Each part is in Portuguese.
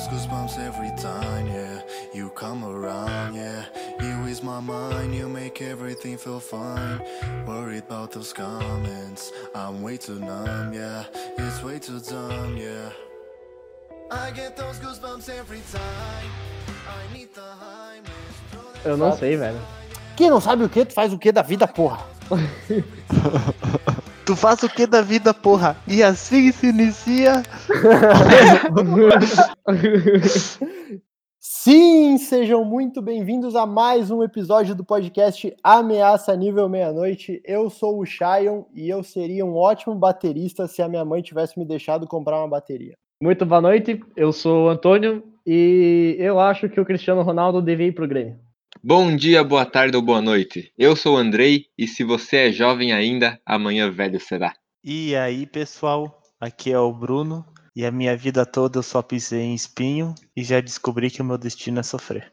get those goosebumps every time, yeah. You come around, yeah. You ease my mind, you make everything feel fine. Worried about those comments, I'm way too numb, yeah. It's way too dumb, yeah. I get those goosebumps every time. I need the highness. Eu não sei, velho. Quem não sabe o que, tu faz o que da vida, porra? Tu faz o que da vida, porra? E assim se inicia. Sim, sejam muito bem-vindos a mais um episódio do podcast Ameaça Nível Meia-Noite. Eu sou o Shion e eu seria um ótimo baterista se a minha mãe tivesse me deixado comprar uma bateria. Muito boa noite, eu sou o Antônio e eu acho que o Cristiano Ronaldo devia ir pro Grêmio. Bom dia, boa tarde ou boa noite. Eu sou o Andrei e se você é jovem ainda, amanhã velho será. E aí, pessoal? Aqui é o Bruno. E a minha vida toda eu só pisei em espinho e já descobri que o meu destino é sofrer.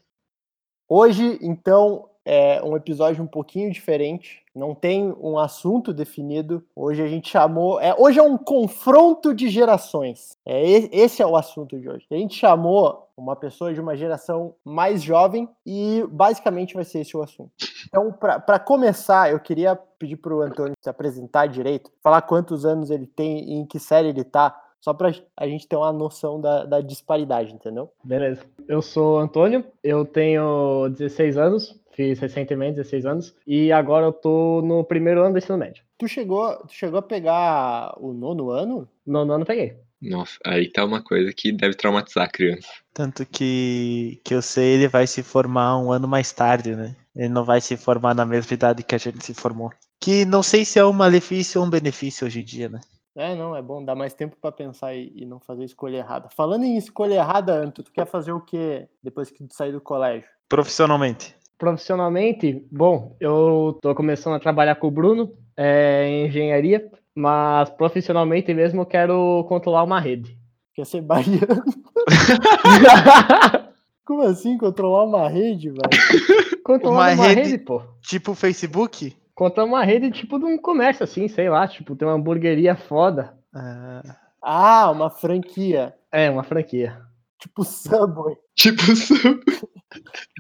Hoje, então, é um episódio um pouquinho diferente. Não tem um assunto definido. Hoje a gente chamou. É, hoje é um confronto de gerações. É, esse é o assunto de hoje. A gente chamou uma pessoa de uma geração mais jovem e basicamente vai ser esse o assunto. Então, para começar, eu queria pedir para o Antônio se apresentar direito, falar quantos anos ele tem e em que série ele tá, só para a gente ter uma noção da, da disparidade, entendeu? Beleza. Eu sou Antônio, eu tenho 16 anos, fiz recentemente 16 anos, e agora eu tô no primeiro ano do ensino médio. Tu chegou, tu chegou a pegar o nono ano? No ano peguei. Nossa, aí tá uma coisa que deve traumatizar a criança. Tanto que, que eu sei, ele vai se formar um ano mais tarde, né? Ele não vai se formar na mesma idade que a gente se formou. Que não sei se é um malefício ou um benefício hoje em dia, né? É, não, é bom dar mais tempo para pensar e, e não fazer escolha errada. Falando em escolha errada, Anto, tu quer fazer o que depois que tu sair do colégio? Profissionalmente. Profissionalmente, bom, eu tô começando a trabalhar com o Bruno é, em engenharia, mas profissionalmente mesmo eu quero controlar uma rede. Quer ser baiano? Como assim controlar uma rede, velho? controlar Uma uma, rede- rede, pô. Tipo o Facebook? Controlar uma rede tipo de um comércio assim, sei lá, tipo, tem uma hamburgueria foda. Ah, Ah, uma franquia. É, uma franquia. Tipo Subway. Tipo,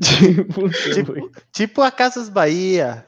Tipo, Tipo- tipo a Casas Bahia.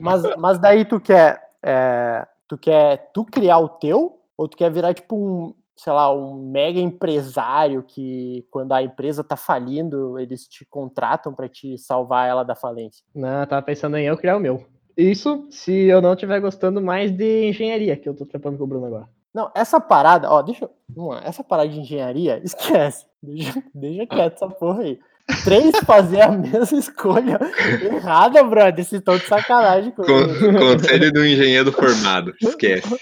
Mas, mas daí tu quer, é, tu quer tu criar o teu? Ou tu quer virar tipo um, sei lá, um mega empresário que quando a empresa tá falindo, eles te contratam para te salvar ela da falência? Não, eu tava pensando em eu criar o meu. Isso se eu não estiver gostando mais de engenharia, que eu tô trampando com o Bruno agora. Não, essa parada, ó, deixa eu. Vamos lá, essa parada de engenharia, esquece. Deixa, deixa quieto essa porra aí. Três fazer a mesma escolha errada, brother. Vocês estão de sacanagem com Con- Conselho do engenheiro formado, esquece.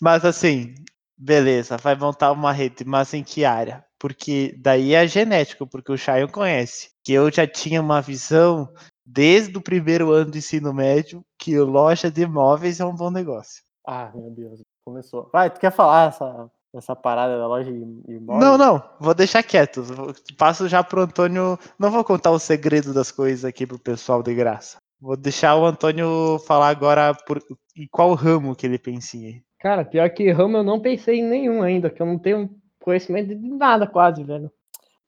Mas assim, beleza, vai montar uma rede, mas em que área? Porque daí é genético, porque o Chayon conhece. Que eu já tinha uma visão desde o primeiro ano do ensino médio que loja de imóveis é um bom negócio. Ah, meu Deus, começou. Vai, tu quer falar essa, essa parada da loja de imóveis? Não, não, vou deixar quieto. Passo já pro Antônio. Não vou contar o segredo das coisas aqui pro pessoal de graça. Vou deixar o Antônio falar agora por em qual ramo que ele pensa em. Cara, pior que ramo eu não pensei em nenhum ainda, que eu não tenho conhecimento de nada quase, velho.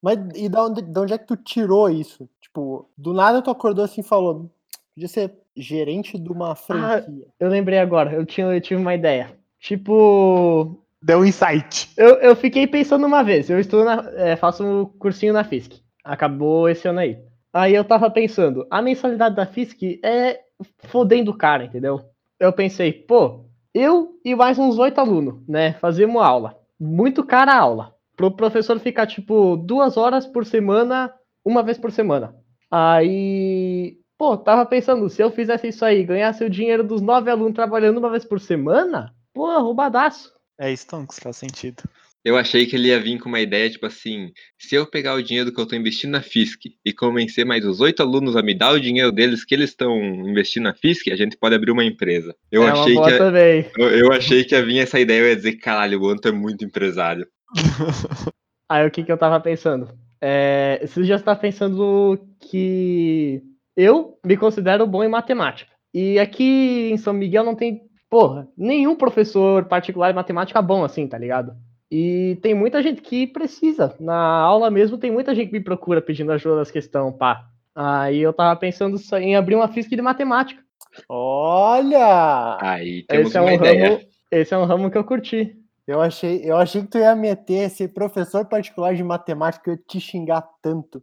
Mas e da onde, de onde é que tu tirou isso? Tipo, do nada tu acordou assim e falou: podia ser gerente de uma franquia. Eu lembrei agora, eu, tinha, eu tive uma ideia. Tipo, Deu um insight. eu, eu fiquei pensando uma vez, eu estudo na, é, faço um cursinho na FISC. Acabou esse ano aí. Aí eu tava pensando, a mensalidade da FISC é fodendo o cara, entendeu? Eu pensei, pô, eu e mais uns oito alunos, né? Fazemos aula. Muito cara a aula. Pro professor ficar, tipo, duas horas por semana, uma vez por semana. Aí, pô, tava pensando, se eu fizesse isso aí, ganhasse o dinheiro dos nove alunos trabalhando uma vez por semana, pô, roubadaço. É isso, Tonks, faz sentido. Eu achei que ele ia vir com uma ideia, tipo assim, se eu pegar o dinheiro que eu tô investindo na FISC e convencer mais os oito alunos a me dar o dinheiro deles que eles estão investindo na FISC, a gente pode abrir uma empresa. Eu, é achei uma boa que, eu, eu achei que ia vir essa ideia, eu ia dizer, caralho, o Anto é muito empresário. Aí o que, que eu tava pensando? É, você já está pensando que eu me considero bom em matemática. E aqui em São Miguel não tem, porra, nenhum professor particular de matemática bom assim, tá ligado? E tem muita gente que precisa. Na aula mesmo tem muita gente que me procura pedindo ajuda nas questões, pá. Aí eu tava pensando só em abrir uma física de matemática. Olha! Aí temos Esse é, uma um ideia. ramo, esse é um ramo que eu curti. Eu achei, eu achei que tu ia meter esse professor particular de matemática, eu ia te xingar tanto.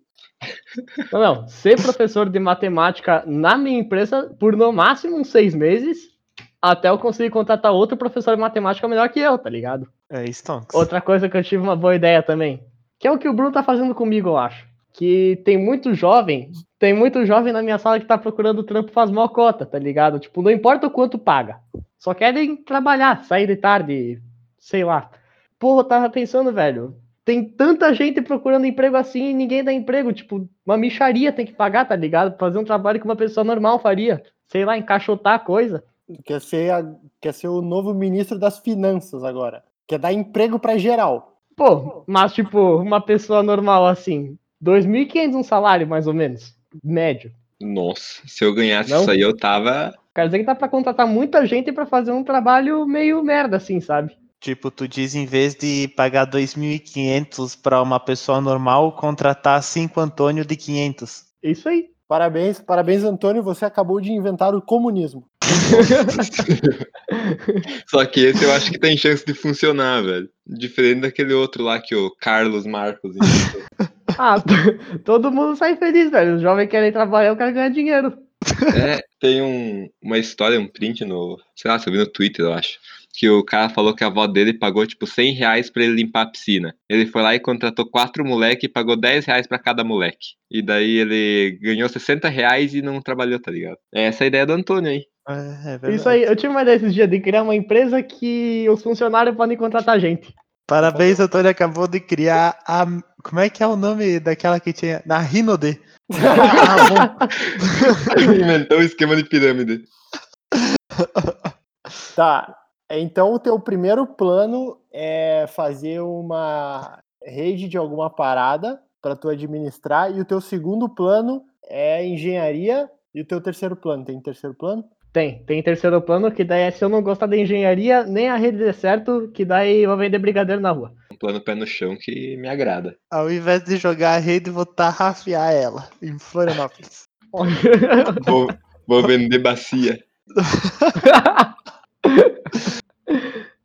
Não, não. Ser professor de matemática na minha empresa por no máximo uns seis meses, até eu conseguir contratar outro professor de matemática melhor que eu, tá ligado? É Stonks. Outra coisa que eu tive uma boa ideia também, que é o que o Bruno tá fazendo comigo, eu acho. Que tem muito jovem, tem muito jovem na minha sala que tá procurando trampo faz mó cota, tá ligado? Tipo, não importa o quanto paga. Só querem trabalhar, sair de tarde, sei lá. Pô, eu tava pensando, velho, tem tanta gente procurando emprego assim e ninguém dá emprego. Tipo, uma micharia tem que pagar, tá ligado? Fazer um trabalho que uma pessoa normal faria. Sei lá, encaixotar a coisa. Quer ser, a- quer ser o novo ministro das finanças agora. Quer dar emprego pra geral. Pô, mas tipo, uma pessoa normal assim, 2.500 um salário mais ou menos, médio. Nossa, se eu ganhasse Não? isso aí, eu tava. Quer dizer que dá pra contratar muita gente pra fazer um trabalho meio merda assim, sabe? Tipo, tu diz em vez de pagar 2.500 pra uma pessoa normal, contratar 5 Antônio de 500. Isso aí. Parabéns, parabéns, Antônio. Você acabou de inventar o comunismo. Só que esse eu acho que tem chance de funcionar, velho. Diferente daquele outro lá que o Carlos Marcos inventou. Ah, todo mundo sai feliz, velho. Os jovens querem trabalhar, eu quero ganhar dinheiro. É, tem um, uma história, um print no. Sei lá, se eu vi no Twitter, eu acho. Que o cara falou que a avó dele pagou, tipo, 100 reais pra ele limpar a piscina. Ele foi lá e contratou quatro moleques e pagou 10 reais pra cada moleque. E daí ele ganhou 60 reais e não trabalhou, tá ligado? É essa a ideia do Antônio aí. É, é. Isso aí, eu tive uma ideia esses dias de criar uma empresa que os funcionários podem contratar gente. Parabéns, Antônio acabou de criar a. Como é que é o nome daquela que tinha? Na Rinode. Ah, bom. Inventou o esquema de pirâmide. Tá. Então o teu primeiro plano é fazer uma rede de alguma parada para tu administrar e o teu segundo plano é engenharia e o teu terceiro plano tem terceiro plano? Tem, tem terceiro plano, que daí é se eu não gostar da engenharia, nem a rede der certo, que daí eu vou vender brigadeiro na rua. Um plano pé no chão que me agrada. Ao invés de jogar a rede, vou tarrafiar ela em Florianópolis. Vou, vou vender bacia.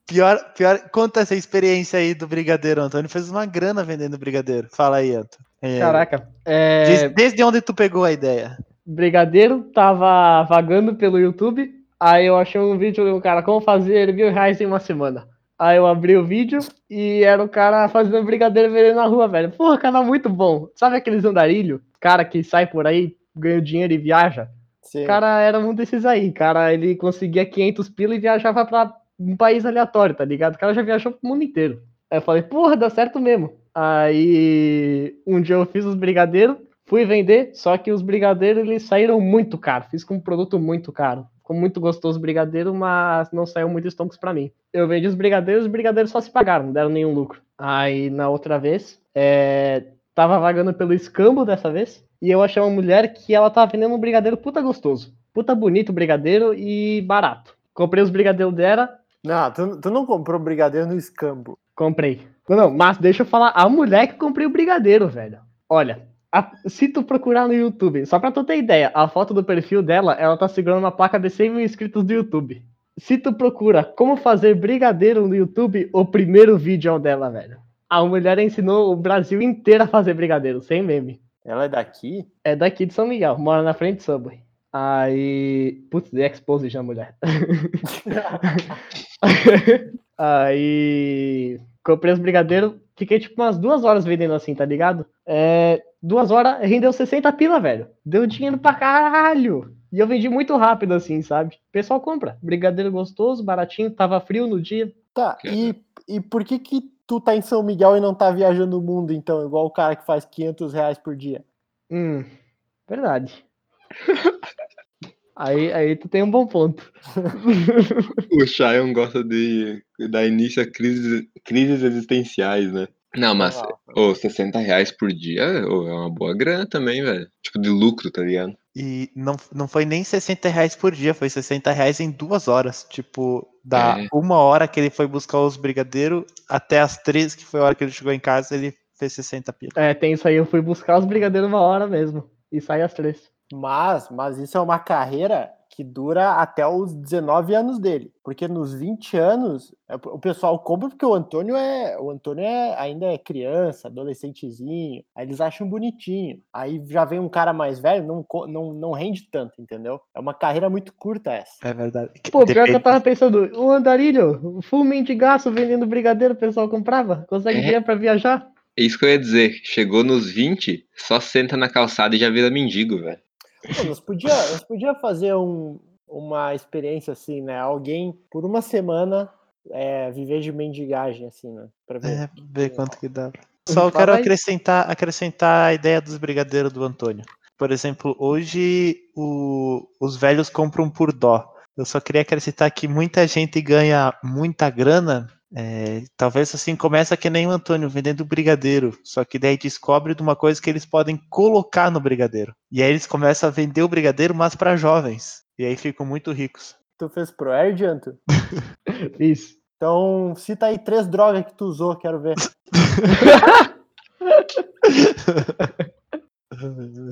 Pior, pior, conta essa experiência aí do brigadeiro, Antônio. Fez uma grana vendendo brigadeiro. Fala aí, Antônio. É, Caraca, é, diz- desde onde tu pegou a ideia? brigadeiro tava vagando pelo YouTube, aí eu achei um vídeo do cara como fazer mil reais em uma semana. Aí eu abri o vídeo e era o cara fazendo brigadeiro vendendo na rua, velho. Porra, canal muito bom. Sabe aqueles andarilho? Cara que sai por aí, ganha dinheiro e viaja? Sim. O cara era um desses aí, cara. Ele conseguia 500 pila e viajava pra um país aleatório, tá ligado? O cara já viajou pro mundo inteiro. Aí eu falei, porra, dá certo mesmo. Aí um dia eu fiz os brigadeiros, fui vender, só que os brigadeiros eles saíram muito caros. Fiz com um produto muito caro. Ficou muito gostoso o brigadeiro, mas não saiu muito estômagos pra mim. Eu vendi os brigadeiros, os brigadeiros só se pagaram, não deram nenhum lucro. Aí na outra vez, é, tava vagando pelo escambo dessa vez, e eu achei uma mulher que ela tava vendendo um brigadeiro puta gostoso. Puta bonito brigadeiro e barato. Comprei os brigadeiros dela, Não, tu, tu não comprou brigadeiro no escambo. comprei. Não, não, mas deixa eu falar, a mulher que comprei o brigadeiro, velho. Olha, a- se tu procurar no YouTube, só pra tu ter ideia, a foto do perfil dela, ela tá segurando uma placa de 100 mil inscritos do YouTube. Se tu procura como fazer brigadeiro no YouTube, o primeiro vídeo é o dela, velho. A mulher ensinou o Brasil inteiro a fazer brigadeiro, sem meme. Ela é daqui? É daqui de São Miguel, mora na frente do Subway. Aí. Putz, de expose já, mulher. Aí. Comprei os brigadeiros, fiquei tipo umas duas horas vendendo assim, tá ligado? É, duas horas rendeu 60 pila, velho. Deu dinheiro pra caralho. E eu vendi muito rápido assim, sabe? O pessoal compra. Brigadeiro gostoso, baratinho, tava frio no dia. Tá, e, e por que que tu tá em São Miguel e não tá viajando o mundo, então, igual o cara que faz 500 reais por dia? Hum, verdade. Aí, aí tu tem um bom ponto. O Shion gosta de dar início a crises, crises existenciais, né? Não, mas ô, 60 reais por dia ô, é uma boa grana também, velho. Tipo, de lucro, tá ligado? E não, não foi nem 60 reais por dia, foi 60 reais em duas horas. Tipo, Da É. uma hora que ele foi buscar os brigadeiros até as três, que foi a hora que ele chegou em casa, ele fez 60 pila. É, tem isso aí. Eu fui buscar os brigadeiros uma hora mesmo. E saí às três. Mas, mas isso é uma carreira que dura até os 19 anos dele. Porque nos 20 anos, é, o pessoal compra porque o Antônio é. O Antônio é, ainda é criança, adolescentezinho. Aí eles acham bonitinho. Aí já vem um cara mais velho, não, não, não rende tanto, entendeu? É uma carreira muito curta essa. É verdade. Pô, pior que eu tava pensando, o andarilho, full mendigaço vendendo brigadeiro, o pessoal comprava? Consegue É. dinheiro pra viajar? É isso que eu ia dizer. Chegou nos 20, só senta na calçada e já vira mendigo, velho. Pô, nós podia, nós podia fazer um- uma experiência assim, né? Alguém por uma semana é, viver de mendigagem, assim, né? Pra ver. É, ver quanto que dá. Só eu quero aí. acrescentar, acrescentar a ideia dos brigadeiros do Antônio. Por exemplo, hoje o- os velhos compram por dó. Eu só queria acrescentar que muita gente ganha muita grana. É, talvez assim começa que nem o Antônio vendendo brigadeiro. Só que daí descobre de uma coisa que eles podem colocar no brigadeiro. E aí eles começam a vender o brigadeiro, mas para jovens. E aí ficam muito ricos. Tu fez pro Erd, Anto? Isso. Então, cita aí três drogas que tu usou, quero ver.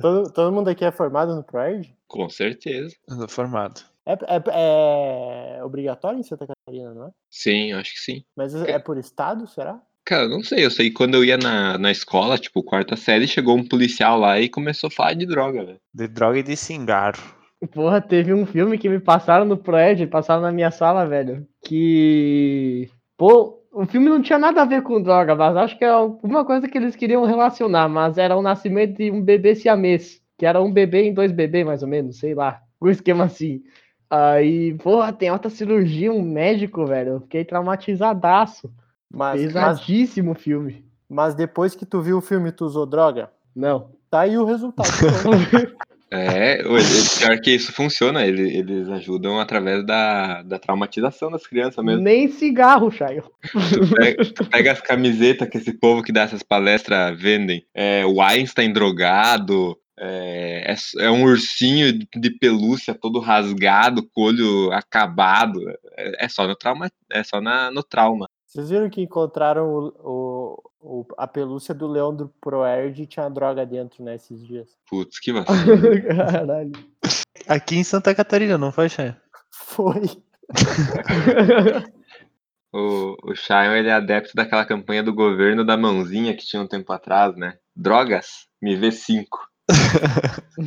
Todo, todo mundo aqui é formado no ProErd? Com certeza. Formado. É, é- é obrigatório em Santa Catarina, não é? Sim, acho que sim. Mas é por estado, será? Cara, eu não sei. Eu sei que quando eu ia na, na escola, tipo, quarta série, chegou um policial lá e começou a falar de droga, velho. De droga e de cigarro. Porra, teve um filme que me passaram no Proed, passaram na minha sala, velho. Que. Pô, o filme não tinha nada a ver com droga, mas acho que é alguma coisa que eles queriam relacionar. Mas era o nascimento de um bebê siamês. Que era um bebê em dois bebês, mais ou menos, sei lá. Um esquema assim. Aí, porra, tem alta cirurgia, um médico, velho. Eu fiquei traumatizadaço. Mas, mas, Pesadíssimo o filme. mas depois que tu viu o filme, tu usou droga? Não. Tá aí o resultado. É, pior que isso funciona. ele- Eles ajudam através da, da traumatização das crianças mesmo. Nem cigarro, Chayo. Tu pega, tu pega as camisetas que esse povo que dá essas palestras vendem. É, o Einstein drogado. É, é, é um ursinho de pelúcia todo rasgado, com o olho acabado. É, é só no trauma. É só na, no trauma. Vocês viram que encontraram o, o- o- a pelúcia do leão do Proerd e tinha droga dentro, né, esses dias. Putz, que vacilo. Caralho. Aqui em Santa Catarina, não foi, Chay? Foi. O, o Shion, ele é adepto daquela campanha do governo da mãozinha que tinha um tempo atrás, né? Drogas, me vê cinco.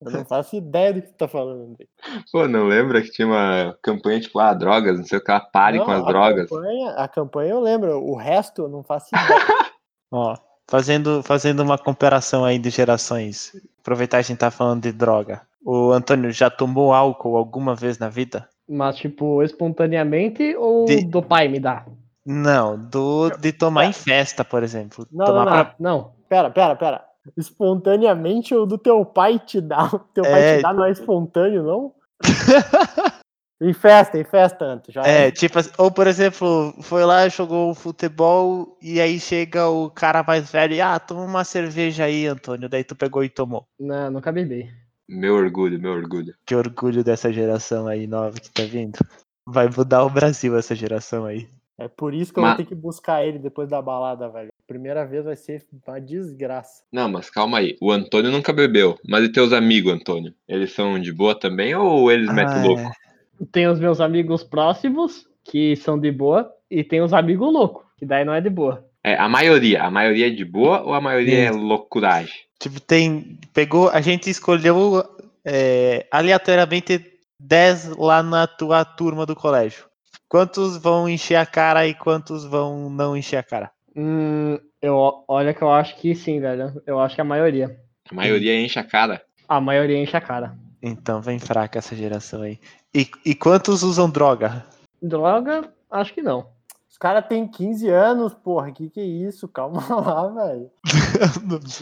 Eu não faço ideia do que tu tá falando, André. Pô, não lembra que tinha uma campanha tipo, ah, drogas, não sei o que, lá, pare Não, com as a drogas. Campanha, a campanha eu lembro, o resto eu não faço ideia. Ó, fazendo, fazendo uma comparação aí de gerações. Aproveitar que a gente tá falando de droga. O Antônio já tomou álcool alguma vez na vida? Mas, tipo, espontaneamente ou De- do pai me dá? Não, do de tomar em festa, por exemplo. Não, tomar não, pra- Ah, não. Pera, pera, pera. Espontaneamente o do teu pai te dá. Teu pai É. te dá não é espontâneo, não? em festa, em festa, Anto. Já É, tipo, assim, ou por exemplo, foi lá, jogou futebol e aí chega o cara mais velho e, ah, toma uma cerveja aí, Antônio. Daí tu pegou e tomou. Não, nunca bebi. Meu orgulho, meu orgulho. Que orgulho dessa geração aí nova que tá vindo. Vai mudar o Brasil essa geração aí. É por isso que eu Mas- vou ter que buscar ele depois da balada, velho. Primeira vez vai ser uma desgraça. Não, mas calma aí. O Antônio nunca bebeu. Mas e teus amigos, Antônio? Eles são de boa também ou eles metem Ah, louco? é. Tem os meus amigos próximos, que são de boa, e tem os amigos loucos, que daí não é de boa. É, a maioria. A maioria é de boa ou a maioria é loucuragem? Tipo, tem. Pegou. A gente escolheu é, aleatoriamente 10 lá na tua turma do colégio. Quantos vão encher a cara e quantos vão não encher a cara? Hum, eu, olha que eu acho que sim, velho. Eu acho que a maioria. A maioria enche a cara. A maioria enche a cara. Então vem fraca essa geração aí. E, e quantos usam droga? Droga, acho que não. Os caras têm 15 anos, porra. Que que é isso? Calma lá, velho.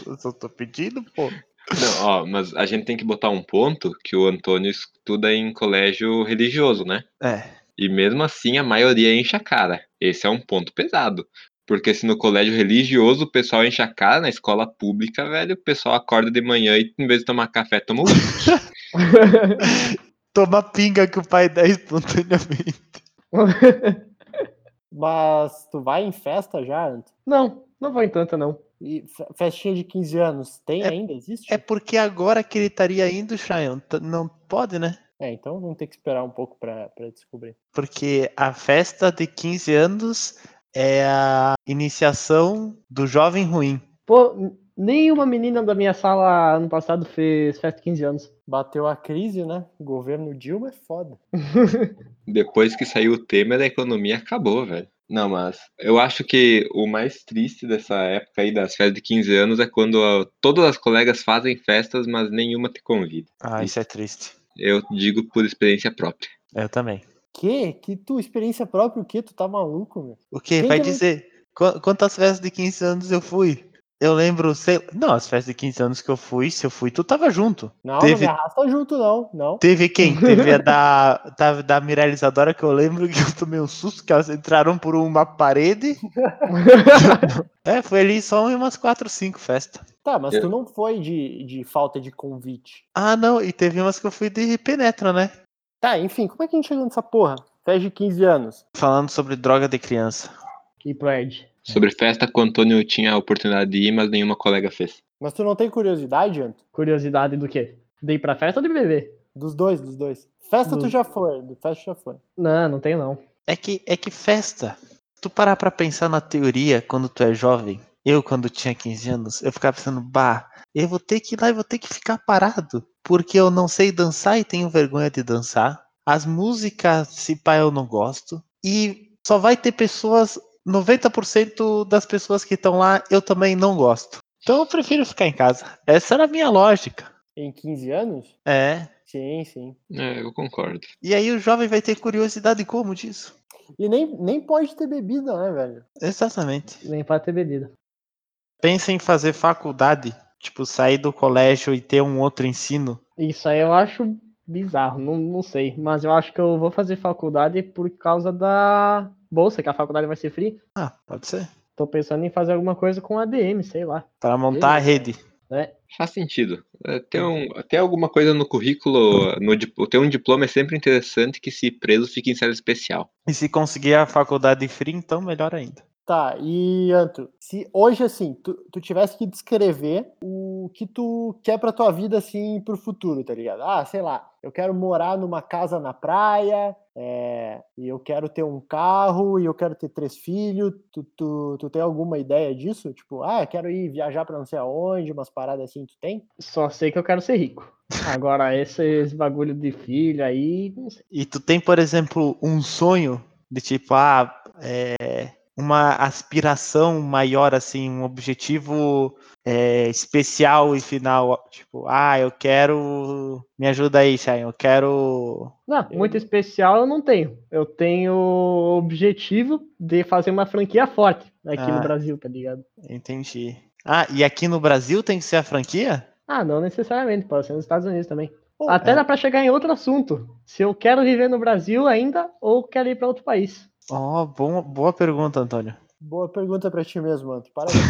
Eu só tô pedindo, pô. Não, ó, mas a gente tem que botar um ponto que o Antônio estuda em colégio religioso, né? É. E mesmo assim a maioria enche a cara. Esse é um ponto pesado. Porque se no colégio religioso o pessoal enche a cara, na escola pública, velho, o pessoal acorda de manhã e em vez de tomar café, toma uísque. Toma pinga que o pai dá espontaneamente. Mas tu vai em festa já, Anto? Não, não vou em tanta, não. E fe- festinha de 15 anos, tem É- ainda? Existe? É porque agora que ele estaria indo, Cheyenne, não pode, né? É, então vamos ter que esperar um pouco pra descobrir. Porque a festa de 15 anos é a iniciação do jovem ruim. Pô, nenhuma menina da minha sala ano passado fez festa de 15 anos. Bateu a crise, né? O governo Dilma é foda. Depois que saiu o Temer, a economia acabou, velho. Não, mas eu acho que o mais triste dessa época aí das festas de 15 anos é quando ah, todas as colegas fazem festas, mas nenhuma te convida. Ah, isso é triste. Eu digo por experiência própria. Eu também. Que? Que tu, experiência própria, o quê? Tu tá maluco, meu? O que? Quem Vai que não- dizer qu- quantas festas de 15 anos eu fui? Eu lembro, sei Não, as festas de 15 anos que eu fui, se eu fui, tu tava junto. Não, não Teve- me arrasta junto, não. Não. Teve quem? Teve a da, da, da Mirella Isadora, que eu lembro que eu tomei um susto, que elas entraram por uma parede. é, foi ali só umas 4, 5 festas. Tá, mas Eu- tu não foi de, de falta de convite. Ah, não, e teve umas que eu fui de penetra, né? Tá, enfim, como é que a gente chegou nessa porra? Festa de 15 anos. Falando sobre droga de criança. E pro Ed. Sobre festa que o Antônio tinha a oportunidade de ir, mas nenhuma colega fez. Mas tu não tem curiosidade, Anto? Curiosidade do quê? De ir pra festa ou de beber? Dos dois, dos dois. Festa tu Dos- já foi, do festa já foi. Não, não tenho não. É que, é que festa. Tu parar pra pensar na teoria quando tu é jovem. Eu, quando tinha 15 anos, eu ficava pensando, bah, eu vou ter que ir lá e vou ter que ficar parado. Porque eu não sei dançar e tenho vergonha de dançar. As músicas, se pá, eu não gosto. E só vai ter pessoas, 90% das pessoas que estão lá, eu também não gosto. Então eu prefiro ficar em casa. Essa era a minha lógica. Em 15 anos? É. Sim, sim. É, eu concordo. E aí o jovem vai ter curiosidade como disso? E nem, nem pode ter bebida, né, velho? Exatamente. Nem pra ter bebida. Pensa em fazer faculdade, tipo, sair do colégio e ter um outro ensino. Isso aí eu acho bizarro, não, não sei. Mas eu acho que eu vou fazer faculdade por causa da bolsa, que a faculdade vai ser free. Ah, pode ser. Tô pensando em fazer alguma coisa com ADM, sei lá. Para montar a Beleza. rede. né? Faz sentido. É, Ter, um, ter alguma coisa no currículo, no, ter um diploma é sempre interessante que se preso fique em série especial. E se conseguir a faculdade free, então melhor ainda. Tá, e Anto, se hoje, assim, tu, tu tivesse que descrever o que tu quer pra tua vida, assim, pro futuro, tá ligado? Ah, sei lá, eu quero morar numa casa na praia, é, e eu quero ter um carro, e eu quero ter três filhos. Tu, tu, tu tem alguma ideia disso? Tipo, ah, eu quero ir viajar pra não sei aonde, umas paradas assim, tu tem? Só sei que eu quero ser rico. Agora, esses bagulho de filho aí, não sei. E tu tem, por exemplo, um sonho de tipo, ah, é, uma aspiração maior, assim, um objetivo é, especial e final. Tipo, ah, eu quero. Me ajuda aí, Shai, eu quero. Não, Eu- muito especial eu não tenho. Eu tenho o objetivo de fazer uma franquia forte aqui Ah. no Brasil, tá ligado? Entendi. Ah, e aqui no Brasil tem que ser a franquia? Ah, não necessariamente, pode ser nos Estados Unidos também. Pô, Até é. dá pra chegar em outro assunto. Se eu quero viver no Brasil ainda ou quero ir pra outro país. Ó, bom, boa pergunta, Antônio. Boa pergunta pra ti mesmo, Anto. Parabéns.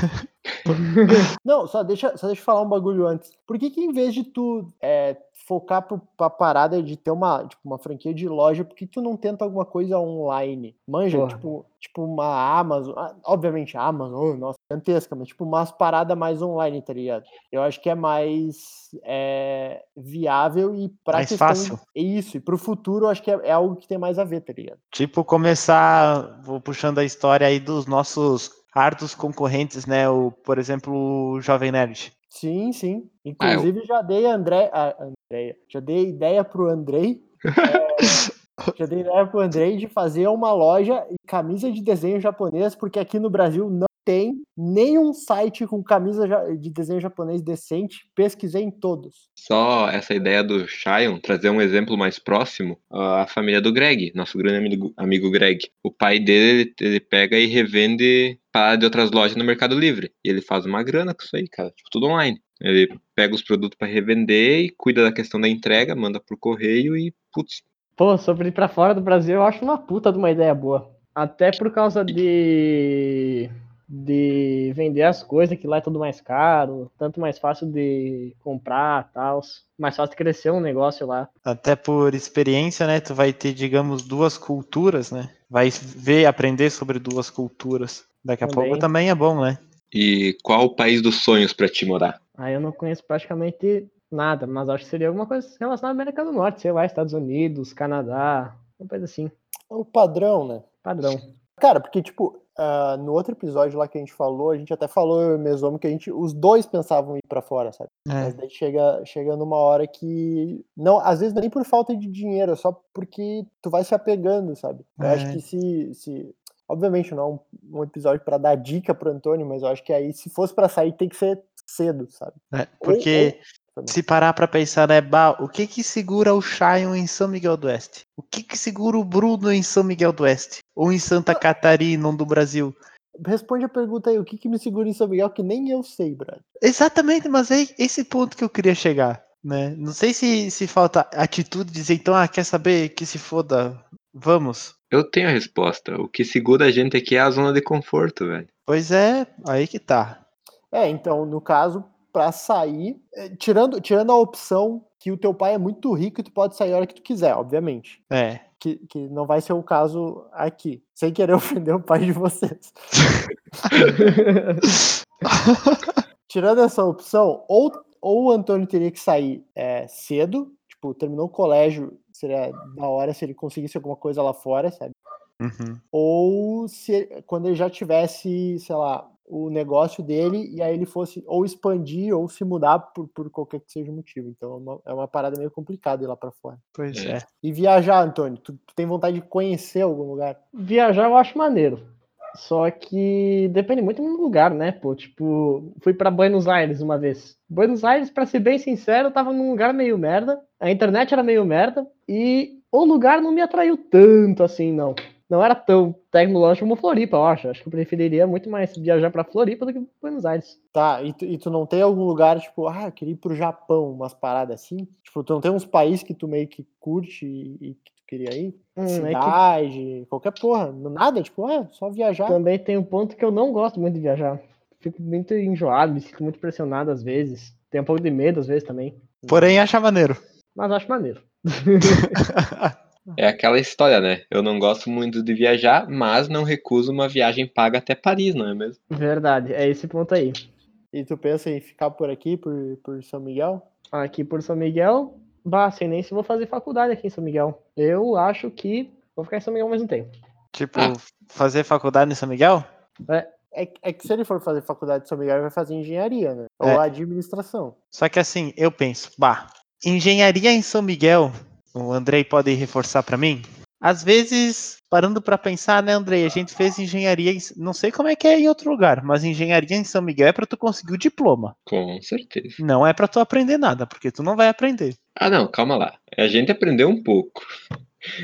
Não, só deixa, só deixa eu falar um bagulho antes. Por que que em vez de tu é, focar pro, pra parada de ter uma, tipo, uma franquia de loja, por que tu não tenta alguma coisa online? Manja, Porra. tipo, tipo uma Amazon, ah, obviamente a Amazon, oh, nossa, gigantesca, mas tipo umas paradas mais online, tá ligado? Eu acho que é mais é, viável e pra Mais questão... fácil. Isso, e pro futuro eu acho que é, é algo que tem mais a ver, tá ligado? Tipo, começar, vou puxando a história aí dos nossos árduos concorrentes, né? O, por exemplo, o Jovem Nerd. Sim, sim. Ah, eu- Inclusive, já dei a André, a Andréia, já dei ideia pro Andrei. é, já dei ideia pro Andrei de fazer uma loja e camisa de desenho japonês, porque aqui no Brasil não tem nenhum site com camisa de desenho japonês decente. Pesquisei em todos. Só essa ideia do Shion, trazer um exemplo mais próximo, a família do Greg, nosso grande amigo, amigo Greg. O pai dele, ele, ele pega e revende para de outras lojas no Mercado Livre. E ele faz uma grana com isso aí, cara. Tipo, tudo online. Ele pega os produtos para revender e cuida da questão da entrega, manda por correio e, putz, Pô, sobre ir pra fora do Brasil, eu acho uma puta de uma ideia boa. Até por causa de de vender as coisas, que lá é tudo mais caro, tanto mais fácil de comprar, tal, mais fácil de crescer um negócio lá. Até por experiência, né? Tu vai ter, digamos, duas culturas, né? Vai ver, aprender sobre duas culturas. Daqui a Também. pouco também é bom, né? E qual o país dos sonhos pra te morar? Aí eu não conheço praticamente nada, mas acho que seria alguma coisa relacionada à América do Norte, sei lá, Estados Unidos, Canadá, uma coisa assim, O padrão, né? padrão. Cara, porque, tipo, ah, no outro episódio lá que a gente falou, a gente até falou, eu e o Mesomo, que a gente, os dois pensavam ir pra fora, sabe? Mas É. daí chega, chega numa hora que. Não, às vezes nem por falta de dinheiro, é só porque tu vai se apegando, sabe? Eu acho É. que se. se obviamente não é um, um episódio pra dar dica pro Antônio, mas eu acho que aí, se fosse pra sair, tem que ser cedo, sabe? É, porque se parar pra pensar, né, bah, o que que segura o Chion em São Miguel do Oeste? O que que segura o Bruno em São Miguel do Oeste? Ou em Santa Catarina, ou do Brasil? Responde a pergunta aí, o que, que me segura em São Miguel que nem eu sei, brother. Exatamente, mas é esse ponto que eu queria chegar, né? Não sei se, se falta atitude de dizer, então, ah, quer saber que se foda, vamos. Eu tenho a resposta. O que segura a gente aqui é a zona de conforto, velho. Pois é, aí que tá. É, então, no caso, pra sair, eh, tirando, tirando a opção que o teu pai é muito rico e tu pode sair a hora que tu quiser, obviamente. É. Que, que não vai ser o caso aqui. Sem querer ofender o pai de vocês. Tirando essa opção, ou, ou o Antônio teria que sair é, cedo, tipo, terminou o colégio, seria da hora se ele conseguisse alguma coisa lá fora, sabe? Uhum. Ou se quando ele já tivesse, sei lá, o negócio dele e aí ele fosse ou expandir ou se mudar por, por qualquer que seja o motivo. Então é uma, é uma parada meio complicada ir lá pra fora. Pois É. é. E viajar, Antônio, tu, tu tem vontade de conhecer algum lugar? Viajar eu acho maneiro. Só que depende muito do lugar, né? Pô, tipo, fui pra Buenos Aires uma vez. Buenos Aires, pra ser bem sincero, eu tava num lugar meio merda. A internet era meio merda. E o lugar não me atraiu tanto assim, não. Não era tão tecnológico como Floripa, eu acho. Acho que eu preferiria muito mais viajar pra Floripa do que Buenos Aires. Tá, e tu, e tu não tem algum lugar, tipo, ah, eu queria ir pro Japão, umas paradas assim? Tipo, tu não tem uns países que tu meio que curte e, e que tu queria ir? Hum, é que Cidade, qualquer porra, nada, tipo, é, só viajar. também tem um ponto que eu não gosto muito de viajar. Fico muito enjoado, me sinto muito pressionado às vezes. Tenho um pouco de medo às vezes também. Porém, acha maneiro. Mas acho maneiro. É aquela história, né? Eu não gosto muito de viajar, mas não recuso uma viagem paga até Paris, não é mesmo? Verdade, é esse ponto aí. E tu pensa em ficar por aqui, por, por São Miguel? Aqui por São Miguel, bah, sei nem se vou fazer faculdade aqui em São Miguel. Eu acho que vou ficar em São Miguel ao mesmo tempo. Tipo, Ah. fazer faculdade em São Miguel? É, que- é que se ele for fazer faculdade de São Miguel, ele vai fazer engenharia, né? É. Ou administração. Só que assim, eu penso, bah, engenharia em São Miguel, o Andrei pode reforçar pra mim? Às vezes, parando pra pensar, né, Andrei, a gente fez engenharia, em, não sei como é que é em outro lugar, mas engenharia em São Miguel é pra tu conseguir o diploma. Com certeza. Não é pra tu aprender nada, porque tu não vai aprender. Ah, não, calma lá. A gente aprendeu um pouco.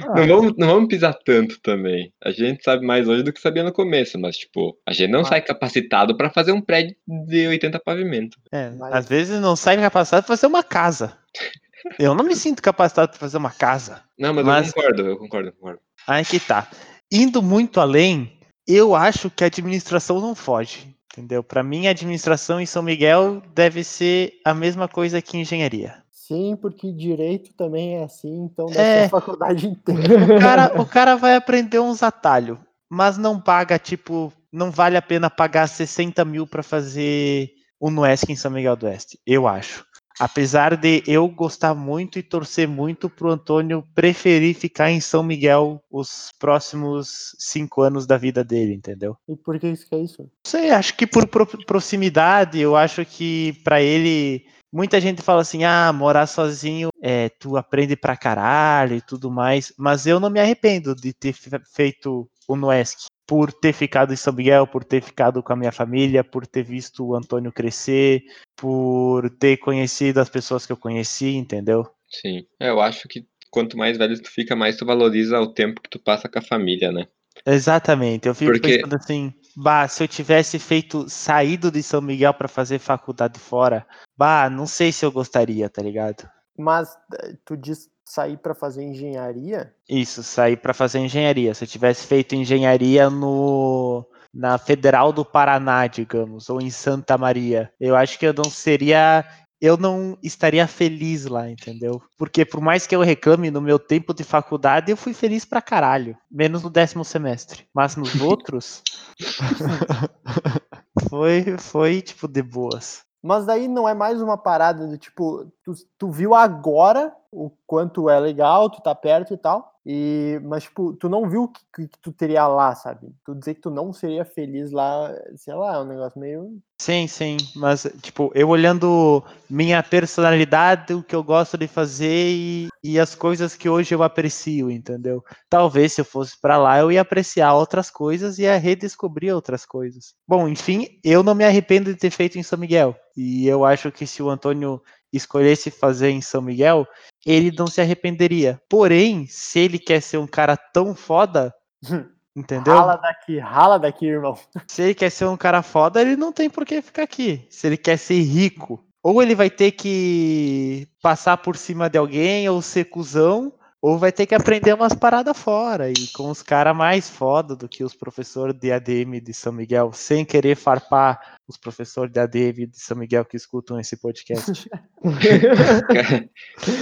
Ah. Não, vamos, não vamos pisar tanto também. A gente sabe mais hoje do que sabia no começo, mas, tipo, a gente não Ah. sai capacitado pra fazer um prédio de 80 pavimentos. É, Mas- às vezes não sai capacitado pra fazer uma casa. Eu não me sinto capacitado pra fazer uma casa. Não, mas, Mas- eu concordo, eu concordo, eu concordo. Aí que tá. Indo muito além, eu acho que a administração não foge. Entendeu? Pra mim, a administração em São Miguel deve ser a mesma coisa que engenharia. Sim, porque direito também é assim, então deve É. ser a faculdade inteira. O cara, o cara vai aprender uns atalhos, mas não paga, tipo, não vale a pena pagar 60 mil pra fazer o Nuesc em São Miguel do Oeste, eu acho. Apesar de eu gostar muito e torcer muito pro Antônio preferir ficar em São Miguel os próximos cinco anos da vida dele, entendeu? E por que isso que é isso? Não sei, acho que por pro- proximidade, eu acho que pra ele. Muita gente fala assim, ah, morar sozinho, é, tu aprende pra caralho e tudo mais, mas eu não me arrependo de ter fe- feito o Nuesc, por ter ficado em São Miguel, por ter ficado com a minha família, por ter visto o Antônio crescer, por ter conhecido as pessoas que eu conheci, entendeu? Sim. É, eu acho que quanto mais velho tu fica, mais tu valoriza o tempo que tu passa com a família, né? Exatamente, eu fico Porque- pensando assim, bah, se eu tivesse feito saído de São Miguel pra fazer faculdade fora, bah, não sei se eu gostaria, tá ligado? Mas eh, tu diz sair pra fazer engenharia? Isso, sair pra fazer engenharia. Se eu tivesse feito engenharia no na Federal do Paraná, digamos, ou em Santa Maria. Eu acho que eu não seria eu não estaria feliz lá, entendeu? Porque por mais que eu reclame no meu tempo de faculdade, eu fui feliz pra caralho. Menos no décimo semestre. Mas nos outros. foi, foi, tipo, de boas. Mas daí não é mais uma parada do tipo, tu, tu viu agora o quanto é legal, tu tá perto e tal. E, mas, tipo, tu não viu o que, que, tu teria lá, sabe? Tu dizer que tu não seria feliz lá, sei lá, é um negócio meio. Sim, sim. Mas, tipo, eu olhando minha personalidade, o que eu gosto de fazer e, e as coisas que hoje eu aprecio, entendeu? Talvez se eu fosse para lá, eu ia apreciar outras coisas e ia redescobrir outras coisas. Bom, enfim, eu não me arrependo de ter feito em São Miguel. E eu acho que se o Antônio escolhesse fazer em São Miguel, ele não se arrependeria. Porém, se ele quer ser um cara tão foda, entendeu? Rala daqui, rala daqui, irmão. Se ele quer ser um cara foda, ele não tem por que ficar aqui. Se ele quer ser rico, ou ele vai ter que passar por cima de alguém ou ser cuzão, ou vai ter que aprender umas paradas fora e com os caras mais foda do que os professores de ADM de São Miguel, sem querer farpar os professores de ADM de São Miguel que escutam esse podcast.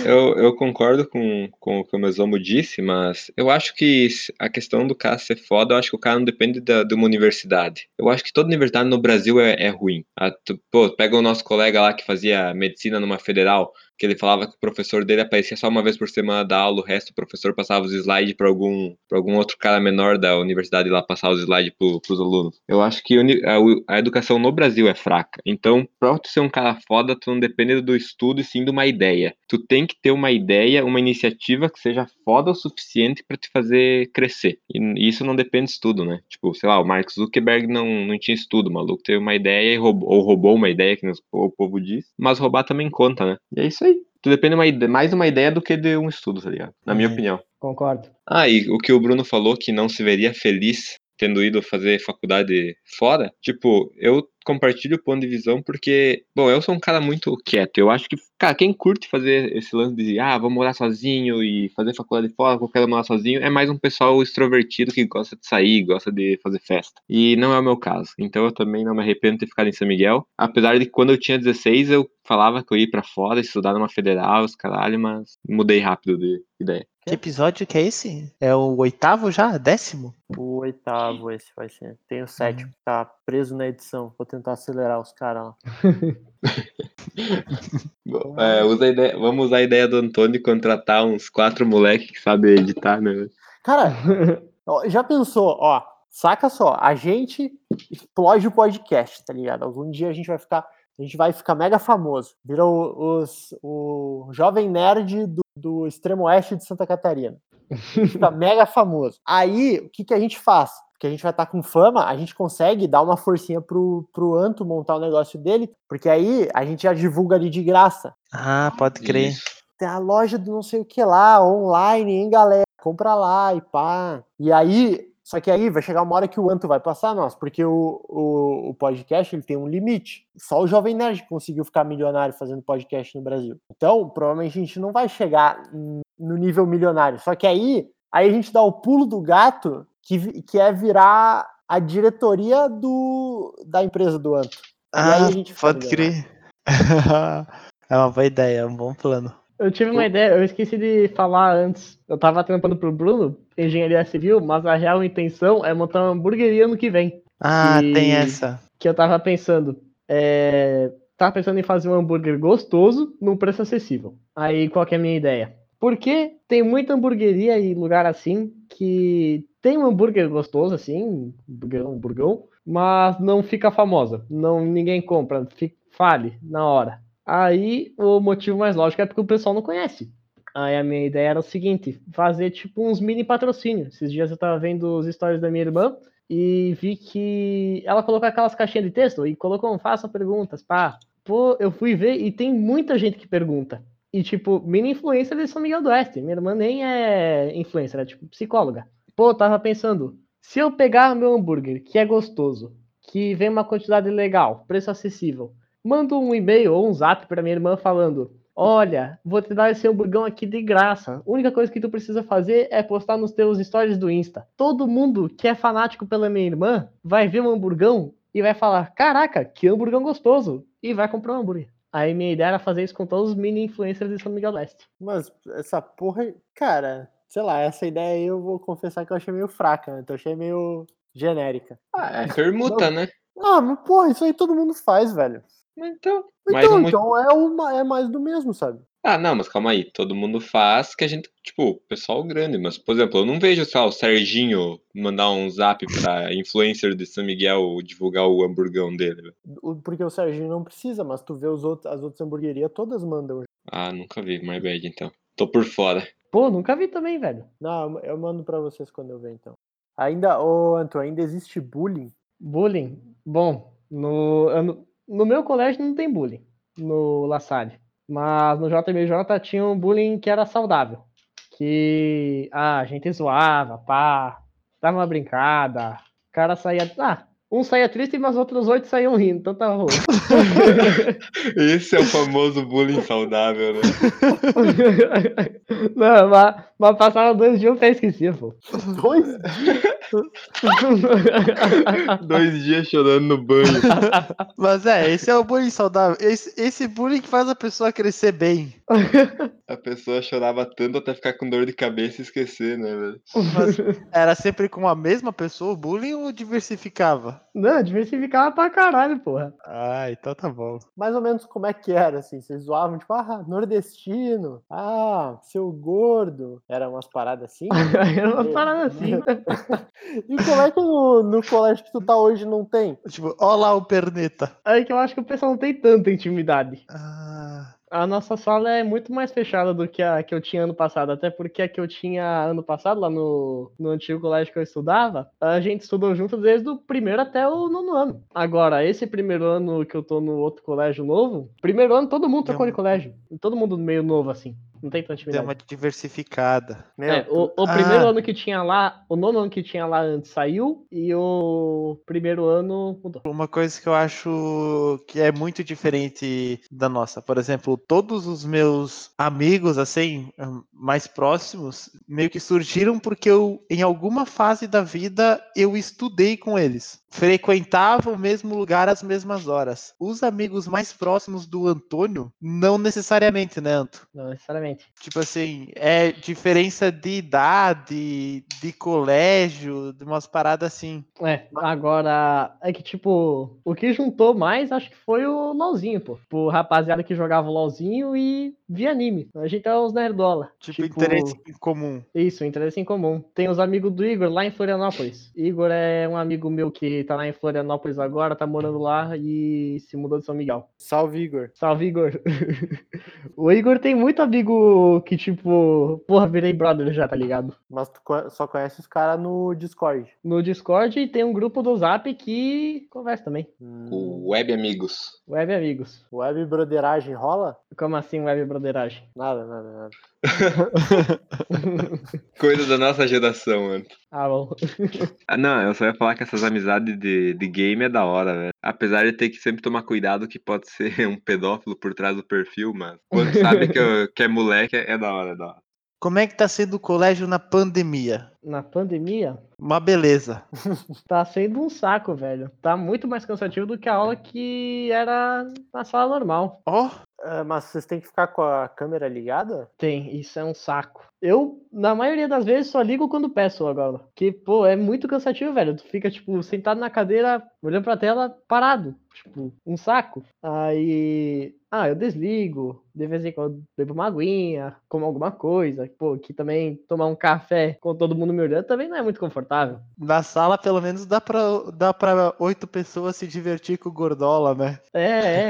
eu, eu concordo com, com o que o Mesomo disse, mas eu acho que a questão do cara ser foda, eu acho que o cara não depende da, de uma universidade. Eu acho que toda universidade no Brasil é, é ruim. A, tu, pô, pega o nosso colega lá que fazia medicina numa federal, que ele falava que o professor dele aparecia só uma vez por semana da aula, o resto o professor passava os slides para algum, algum outro cara menor da universidade lá passar os slides para os alunos. Eu acho que a, a, educação no Brasil é fraca. Então, para tu ser um cara foda, tu não depende do estudo e sim de uma ideia. Tu tem que ter uma ideia, uma iniciativa que seja foda o suficiente para te fazer crescer. E isso não depende de estudo, né? Tipo, sei lá, o Mark Zuckerberg não, não tinha estudo, o maluco teve uma ideia roubou, ou roubou uma ideia, que o povo diz, mas roubar também conta, né? E é isso aí. Tu depende uma, mais de uma ideia do que de um estudo, tá ligado? Na minha opinião. Concordo. Ah, e o que o Bruno falou que não se veria feliz tendo ido fazer faculdade fora, tipo, eu compartilho o ponto de visão porque, bom, eu sou um cara muito quieto. Eu acho que, cara, quem curte fazer esse lance de, ah, vou morar sozinho e fazer faculdade fora, qualquer morar sozinho, é mais um pessoal extrovertido que gosta de sair, gosta de fazer festa. E não é o meu caso. Então eu também não me arrependo de ter ficado em São Miguel. Apesar de que quando eu tinha 16, eu falava que eu ia para fora, estudar numa federal, os caralho, mas mudei rápido de ideia. Que episódio que é esse? É o oitavo já? Décimo? O oitavo esse vai ser. Tem o sétimo, tá preso na edição. Vou tentar acelerar os caras lá. é, usa ideia, vamos usar a ideia do Antônio contratar uns quatro moleques que sabem editar, né? Cara, já pensou, ó, saca só, a gente explode o podcast, tá ligado? Algum dia a gente vai ficar a gente vai ficar mega famoso. Virou os, o jovem nerd do, do extremo oeste de Santa Catarina. Fica mega famoso. Aí, o que, que a gente faz? Porque a gente vai estar tá com fama, a gente consegue dar uma forcinha pro, pro Anto montar o negócio dele, porque aí a gente já divulga ali de graça. Ah, pode crer. Tem a loja do não sei o que lá, online, hein, galera? Compra lá e pá. E aí, só que aí vai chegar uma hora que o Anto vai passar nós, porque o, o, o, podcast ele tem um limite. Só o Jovem Nerd conseguiu ficar milionário fazendo podcast no Brasil. Então, provavelmente a gente não vai chegar no nível milionário. Só que aí, aí a gente dá o pulo do gato, que, que é virar a diretoria do, da empresa do Anto. Ah, pode crer. é uma boa ideia, é um bom plano. Eu tive uma ideia, eu esqueci de falar antes. Eu tava trampando pro Bruno, engenharia civil, mas a real intenção é montar uma hamburgueria no que vem. Ah, e... tem essa. Que eu tava pensando. É... Tava pensando em fazer um hambúrguer gostoso num preço acessível. Aí qual que é a minha ideia? Porque tem muita hamburgueria e lugar assim que tem um hambúrguer gostoso, assim, burgão, burgão, mas não fica famosa. Não, ninguém compra, fica, fale na hora. Aí o motivo mais lógico é porque o pessoal não conhece. Aí a minha ideia era o seguinte: fazer tipo uns mini patrocínios. Esses dias eu tava vendo os stories da minha irmã e vi que ela colocou aquelas caixinhas de texto e colocou faça perguntas, pá. Pô, eu fui ver e tem muita gente que pergunta. E tipo, mini influencer de São Miguel do Oeste. Minha irmã nem é influencer, é tipo psicóloga. Pô, tava pensando, se eu pegar meu hambúrguer, que é gostoso, que vem uma quantidade legal, preço acessível, mando um e-mail ou um zap para minha irmã falando: Olha, vou te dar esse hamburgão aqui de graça. A única coisa que tu precisa fazer é postar nos teus stories do Insta. Todo mundo que é fanático pela minha irmã vai ver um hamburgão e vai falar: Caraca, que hamburgão gostoso! E vai comprar um hambúrguer. Aí minha ideia era fazer isso com todos os mini influencers de São Miguel do Oeste. Mas essa porra, cara, sei lá, essa ideia aí eu vou confessar que eu achei meio fraca, né? Então eu achei meio genérica. Ah, é permuta, né? Ah, mas porra, isso aí todo mundo faz, velho. Então. Mais Então, então é, uma, é mais do mesmo, sabe? Ah, não, mas calma aí. Todo mundo faz que a gente, tipo, pessoal grande. Mas, por exemplo, eu não vejo, sei lá, o Serginho mandar um zap pra influencer de São Miguel divulgar o hamburgão dele. Porque o Serginho não precisa, mas tu vê os outros, as outras hamburguerias, todas mandam. Ah, nunca vi, my bad, então. Tô por fora. Pô, nunca vi também, velho. Não, eu mando pra vocês quando eu ver, então. Ainda, ô Anto, ainda existe bullying? Bullying. Bom, no, ano- no meu colégio não tem bullying, no La Salle. Mas no JMJ tinha um bullying que era saudável. Que ah, a gente zoava, pá, dava uma brincada. O cara saía. Ah, um saía triste, mas outros oito saíam rindo, então tá ruim. Esse é o famoso bullying saudável, né? Não, mas, mas passaram dois dias eu até esquecia, pô. Dois? Dois dias chorando no banho. Mas é, esse é o bullying saudável. Esse, esse bullying que faz a pessoa crescer bem. A pessoa chorava tanto até ficar com dor de cabeça e esquecer, né, velho? Mas era sempre com a mesma pessoa o bullying ou diversificava? Não, diversificava pra caralho, porra. Ah, então tá bom. Mais ou menos como é que era, assim? Vocês zoavam, tipo, ah, nordestino, ah, seu gordo. Era umas paradas assim? Era uma parada assim. E como é que no, no colégio que tu tá hoje não tem? Tipo, ó lá o perneta. Aí que eu acho que o pessoal não tem tanta intimidade. Ah, A nossa sala é muito mais fechada do que a que eu tinha ano passado, até porque a que eu tinha ano passado, lá no, no antigo colégio que eu estudava, a gente estudou junto desde o primeiro até o nono ano. Agora, esse primeiro ano que eu tô no outro colégio novo, primeiro ano todo mundo trocou de colégio. Todo mundo meio novo, assim. Não tem tanta deu intimidade. uma diversificada. Meu, É, o, o Ah. primeiro ano que tinha lá, o nono ano que tinha lá antes saiu e o primeiro ano mudou. Uma coisa que eu acho que é muito diferente da nossa. Por exemplo, todos os meus amigos, assim, mais próximos, meio que surgiram porque eu, em alguma fase da vida, eu estudei com eles. Frequentava o mesmo lugar às mesmas horas. Os amigos mais próximos do Antônio, não necessariamente, né, Anto? Não necessariamente. Tipo assim, é diferença de idade, de colégio, de umas paradas assim. É, agora, é que tipo, o que juntou mais acho que foi o LOLzinho, pô. Tipo, rapaziada que jogava o LOLzinho e via anime. A gente é os nerdola. Tipo, interesse em comum. Isso, interesse em comum. Tem os amigos do Igor lá em Florianópolis. Igor é um amigo meu que tá lá em Florianópolis agora, tá morando lá e se mudou de São Miguel. salve, Igor. Salve, Igor. o Igor tem muito amigo que, tipo, porra, virei brother já, tá ligado? Mas tu só conhece os caras no Discord. No Discord e tem um grupo do Zap que conversa também. Hum, O Web Amigos. Web amigos. Web broderagem rola? Como assim web broderagem? Nada, nada, nada. Coisa da nossa geração, mano. Ah, bom. Ah, não, eu só ia falar que essas amizades de, de game é da hora, velho. Apesar de ter que sempre tomar cuidado que pode ser um pedófilo por trás do perfil, mas quando sabe que, eu- que é moleque, é da hora, é da hora. Como é que tá sendo o colégio na pandemia? Na pandemia, Uma beleza. tá sendo um saco, velho. Tá muito mais cansativo do que a aula que era na sala normal. Ó, Ah, mas vocês têm que ficar com a câmera ligada? Tem, isso é um saco. Eu, na maioria das vezes, só ligo quando peço agora. Que, pô, é muito cansativo, velho. Tu fica, tipo, sentado na cadeira, olhando pra tela, parado. Tipo, um saco. Aí. Ah, eu desligo. De vez em quando bebo uma aguinha, como alguma coisa. Pô, que também tomar um café com todo mundo me olhando também não é muito confortável. na sala pelo menos dá pra, dá pra oito pessoas se divertir com o Gordola, né? É, é.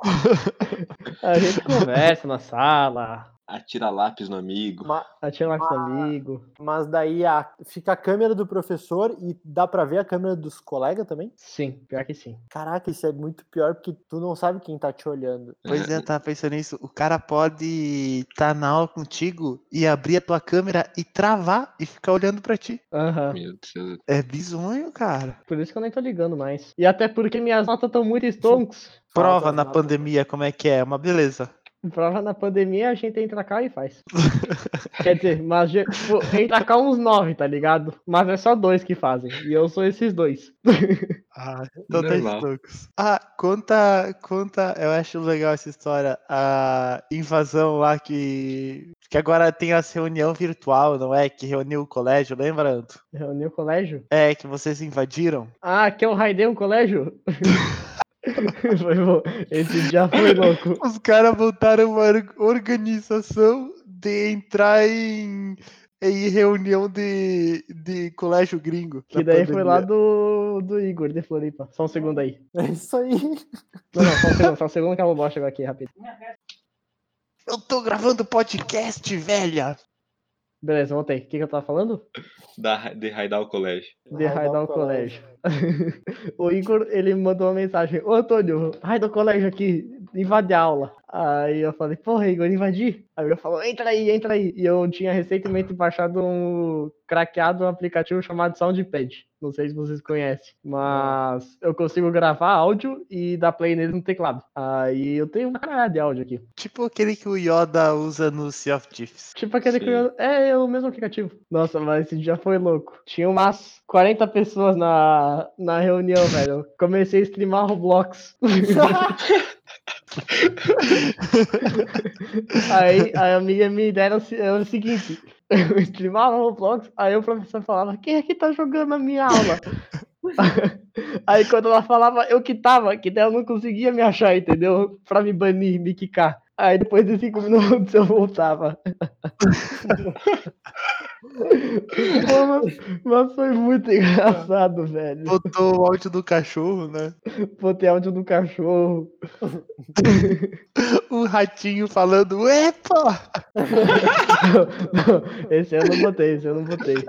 a gente conversa na sala, Atira lápis no amigo. Ma- atira lá com os amigos. Mas daí a- fica a câmera do professor e dá pra ver a câmera dos colegas também? Sim, pior que sim. Caraca, isso é muito pior porque tu não sabe quem tá te olhando. Pois é, eu tava pensando nisso. O cara pode estar na aula contigo e abrir a tua câmera e travar e ficar olhando pra ti. Aham. Meu Deus. É bizonho, cara. Por isso que eu nem tô ligando mais. E até porque minhas notas estão muito stonks. Prova na pandemia como é que é, uma beleza. Prova na pandemia, a gente entra cá e faz. Quer dizer, mas tipo, entra cá uns nove, tá ligado? Mas é só dois que fazem. E eu sou esses dois. Ah, então tá Normal. loucos. Ah, conta, conta, eu acho legal essa história, a invasão lá que, que agora tem essa reunião virtual, não é? Que reuniu o colégio, lembra, Anto? Reuniu o colégio? É, que vocês invadiram. Ah, que eu raidei um colégio? foi bom. Esse dia foi louco. Os caras montaram uma or- organização de entrar em, em reunião de, de colégio gringo. Que daí foi lá pandemia. do, do Igor de Floripa. Só um segundo aí. É isso aí. Não, não, só um segundo, só um segundo que eu vou chegar aqui rápido. Eu tô gravando podcast, velha! Beleza, voltei. O que, que eu tava falando? Da, de raidar o colégio. De raidar o colégio. o Igor, ele mandou uma mensagem. Ô, Antônio, raida o colégio aqui, invade a aula. Aí eu falei, porra, Igor, invadi? Aí ele falou, entra aí, entra aí. E eu tinha recentemente baixado um, craqueado um aplicativo chamado Soundpad. Não sei se vocês conhecem, mas eu consigo gravar áudio e dar play nele no teclado. Aí eu tenho uma caralho de áudio aqui. Tipo aquele que o Yoda usa no Sea of Thieves. Tipo aquele que Sim. eu... É, é o mesmo aplicativo. Nossa, mas esse dia foi louco. Tinha umas 40 pessoas na, na reunião, velho. Comecei a streamar Roblox. aí a minha, minha ideia era era o seguinte: eu streamava Roblox, aí o professor falava, quem é que tá jogando na minha aula? aí quando ela falava eu que tava, que daí eu não conseguia me achar, entendeu? Pra me banir, me quicar. Aí depois de cinco minutos eu voltava. Pô, mas, mas foi muito engraçado, velho. Botou o áudio do cachorro, né? Botei áudio do cachorro. O ratinho falando, epa! Esse eu não botei, esse eu não botei.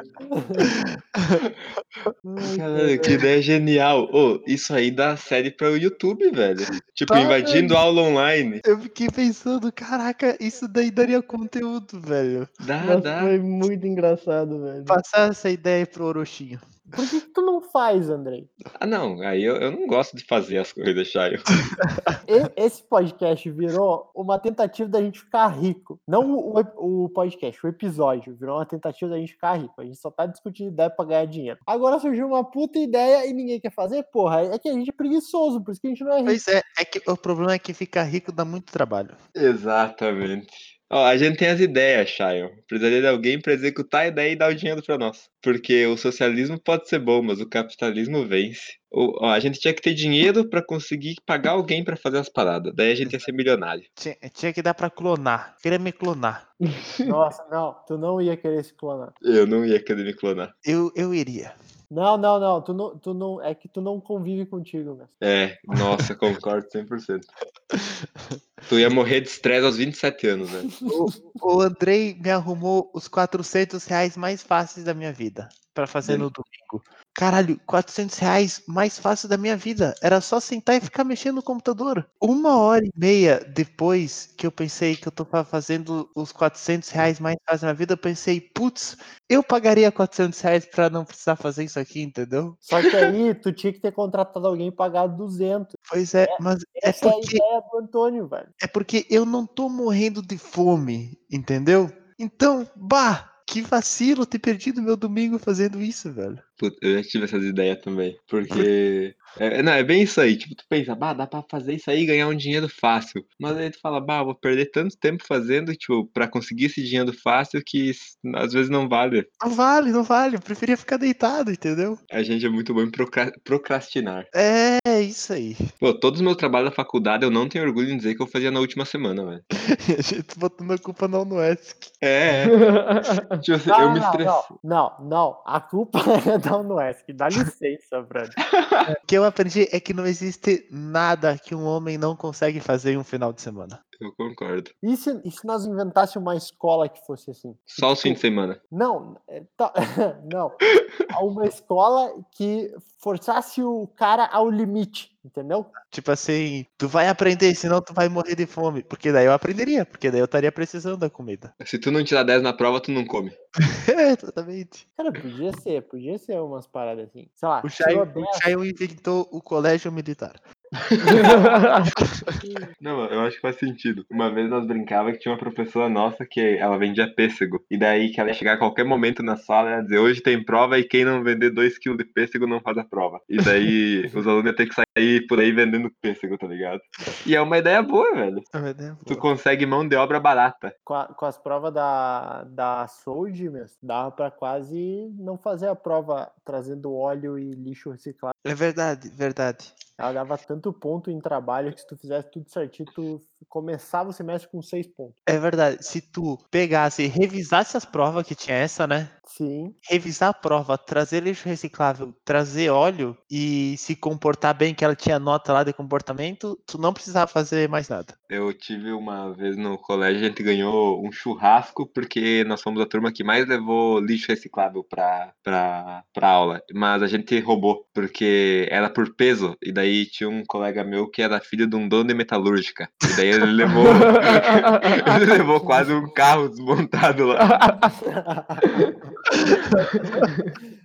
Caralho, que ideia genial. Ô, isso aí dá série para o YouTube, velho. Tipo, Tá, invadindo aula online. Eu fiquei pensando, caraca, isso daí daria conteúdo, velho. Dá, Mas dá. foi muito engraçado, velho. Passar essa ideia pro Orochinho. Por que, tu não faz, Andrei? Ah, não. Aí eu, eu não gosto de fazer as coisas, Chayo. Esse podcast virou uma tentativa da gente ficar rico. Não o, o- o podcast, o episódio. Virou uma tentativa da gente ficar rico. A gente só tá discutindo ideia pra ganhar dinheiro. Agora surgiu uma puta ideia e ninguém quer fazer. Porra, é que a gente é preguiçoso, por isso que a gente não é rico. Pois é, é que o problema é que ficar rico dá muito trabalho. Exatamente. Ó, a gente tem as ideias, Chayo. Precisaria de alguém para executar a ideia e dar o dinheiro para nós. Porque o socialismo pode ser bom, mas o capitalismo vence. O- ó, a gente tinha que ter dinheiro para conseguir pagar alguém para fazer as paradas. Daí a gente ia ser milionário. Tinha, tinha que dar pra clonar. Queria me clonar. Nossa, não. Tu não ia querer se clonar. Eu não ia querer me clonar. Eu, eu iria. Não, não, não. Tu não, tu não. É que tu não convive contigo, mesmo. É, nossa, concordo 100%. Tu ia morrer de estresse aos 27 anos, velho. O Andrei me arrumou os 400 reais mais fáceis da minha vida pra fazer no domingo. Caralho, 400 reais mais fácil da minha vida. Era só sentar e ficar mexendo no computador. Uma hora e meia depois que eu pensei que eu tô fa- fazendo os 400 reais mais da minha vida, eu pensei, putz, eu pagaria 400 reais pra não precisar fazer isso aqui, entendeu? Só que aí tu tinha que ter contratado alguém e pagado 200. Pois é, mas é Essa é a porque ideia do Antônio, velho. É porque eu não tô morrendo de fome, entendeu? Então, bah, que vacilo ter perdido meu domingo fazendo isso, velho. Puta, eu já tive essas ideias também. Porque. É, não, é bem isso aí. Tipo, tu pensa, bah, dá pra fazer isso aí e ganhar um dinheiro fácil. Mas aí tu fala, bah, vou perder tanto tempo fazendo, tipo, pra conseguir esse dinheiro fácil que às vezes não vale. Não vale, não vale. Eu preferia ficar deitado, entendeu? A gente é muito bom em procra- procrastinar. É isso aí. Pô, todos os meus trabalhos da faculdade eu não tenho orgulho em dizer que eu fazia na última semana, velho. A gente botando a culpa no Unuesc. É, é. Tipo assim, Não, eu me não, estressei. não, não, não. A culpa é da Unuesc. Dá licença, brother. O que eu aprendi é que não existe nada que um homem não consegue fazer em um final de semana. Eu concordo. E se, e se nós inventássemos uma escola que fosse assim? Só os fins de semana. Não, é, tá- não. Uma escola que forçasse o cara ao limite, entendeu? Tipo assim, tu vai aprender, senão tu vai morrer de fome. Porque daí eu aprenderia, porque daí eu estaria precisando da comida. Se tu não tirar 10 na prova, tu não come. É, exatamente. Cara, podia ser, podia ser umas paradas assim. Sei lá, O tirou Chayo, 10, o Chayo inventou o colégio militar. Não, eu acho que faz sentido. Uma vez nós brincava que tinha uma professora nossa que ela vendia pêssego. E daí que ela ia chegar a qualquer momento na sala e ia dizer, hoje tem prova e quem não vender 2kg de pêssego não faz a prova. E daí os alunos iam ter que sair por aí vendendo pêssego, tá ligado? E é uma ideia boa, velho. Tu consegue mão de obra barata. Com, a- com as provas da, da Sold, meu, dava pra quase não fazer a prova trazendo óleo e lixo reciclado. É verdade, verdade. Ela dava tanto ponto em trabalho que se tu fizesse tudo certinho, tu começava o semestre com seis pontos. É verdade. Se tu pegasse e revisasse as provas que tinha essa, né? Sim. Revisar a prova, trazer lixo reciclável, trazer óleo e se comportar bem, que ela tinha nota lá de comportamento, tu não precisava fazer mais nada. Eu tive uma vez no colégio, a gente ganhou um churrasco porque nós fomos a turma que mais levou lixo reciclável pra, pra, pra aula. Mas a gente roubou, porque era por peso. E daí tinha um colega meu que era filho de um dono de metalúrgica. E daí ele levou. ele levou quase um carro desmontado lá.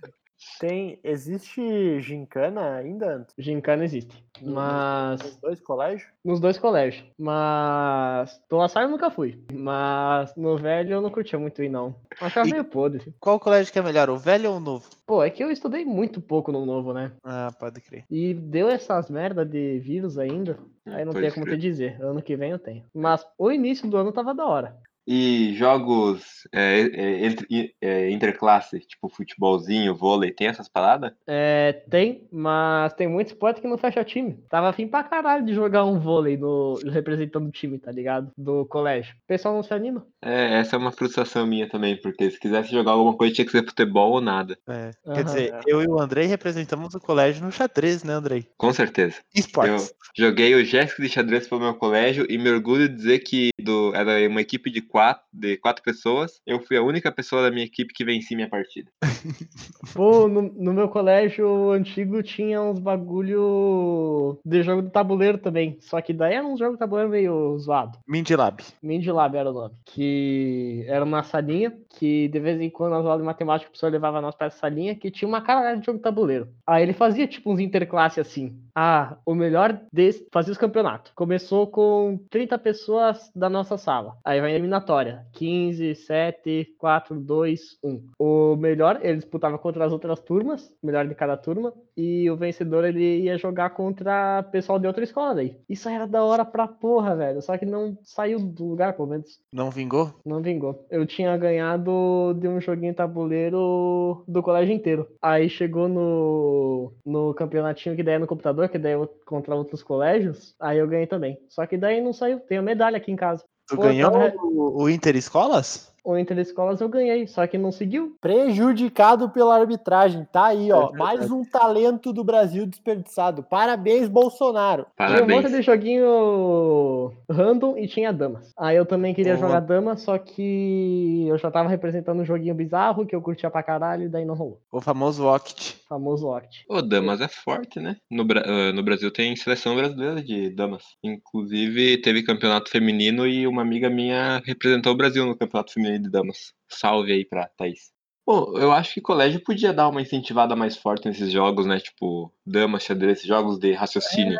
Tem, existe gincana ainda, Anto? Gincana existe. Mas. Nos dois colégios? Nos dois colégios. Mas. Do La Salle eu nunca fui. Mas no velho eu não curtia muito ir, não. Achava E- meio podre. Qual colégio que é melhor, o velho ou o novo? Pô, é que eu estudei muito pouco no novo, né? Ah, pode crer. E deu essas merda de vírus ainda. Aí não Pode tem como te dizer. Ano que vem eu tenho. Mas o início do ano tava da hora. E jogos é, é, entre, é, interclasse, tipo futebolzinho, vôlei, tem essas paradas? É, tem, mas tem muito esporte que não fecha time. Tava afim pra caralho de jogar um vôlei no, representando o time, tá ligado? Do colégio. O pessoal não se anima. É, essa é uma frustração minha também, porque se quisesse jogar alguma coisa tinha que ser futebol ou nada. É, Aham. Quer dizer, eu e o Andrei representamos o colégio no xadrez, né, Andrei? Com certeza. Eu Esportes. joguei o Jéssica de xadrez pelo meu colégio e me orgulho de dizer que do, era uma equipe de quatro, de quatro pessoas. Eu fui a única pessoa da minha equipe que venci minha partida. Pô, no, no meu colégio antigo tinha uns bagulho de jogo de tabuleiro também. Só que daí era um jogo de tabuleiro meio zoado. Mindilab. Mindilab era o nome. Que era uma salinha que de vez em quando nas aulas de matemática o professor levava nós pra essa salinha que tinha uma caralho de jogo de tabuleiro. Aí ele fazia tipo uns interclasse assim. Ah, o melhor desse. Fazia os campeonatos. Começou com 30 pessoas da nossa sala. Aí vai a eliminatória. 15, 7, 4, 2, 1. O melhor, ele disputava contra as outras turmas, o melhor de cada turma, e o vencedor ele ia jogar contra pessoal de outra escola daí. Isso era da hora pra porra, velho. Só que não saiu do lugar, pelo menos. Não vingou? Não vingou. Eu tinha ganhado de um joguinho tabuleiro do colégio inteiro. Aí chegou no, no campeonatinho que daí é no computador, que daí é contra outros colégios. Aí eu ganhei também. Só que daí não saiu. Tenho medalha aqui em casa. Tu Pô, ganhou tava- o, o Inter Escolas? O Interescolas eu ganhei, só que não seguiu. Prejudicado pela arbitragem. Tá aí, ó. É mais um talento do Brasil desperdiçado. Parabéns, Bolsonaro. Tinha um Parabéns. monte de joguinho random e tinha damas. Aí eu também queria Boa. jogar dama, só que eu já tava representando um joguinho bizarro que eu curtia pra caralho e daí não rolou. O famoso Oct. Famoso Oct. Ô, damas é forte, né? No, Bra- ah, no Brasil tem seleção brasileira de damas. Inclusive, teve campeonato feminino e uma amiga minha representou o Brasil no campeonato feminino de damas. Salve aí pra Thaís. Bom, eu acho que colégio podia dar uma incentivada mais forte nesses jogos, né? Tipo, damas, xadrez, jogos de raciocínio.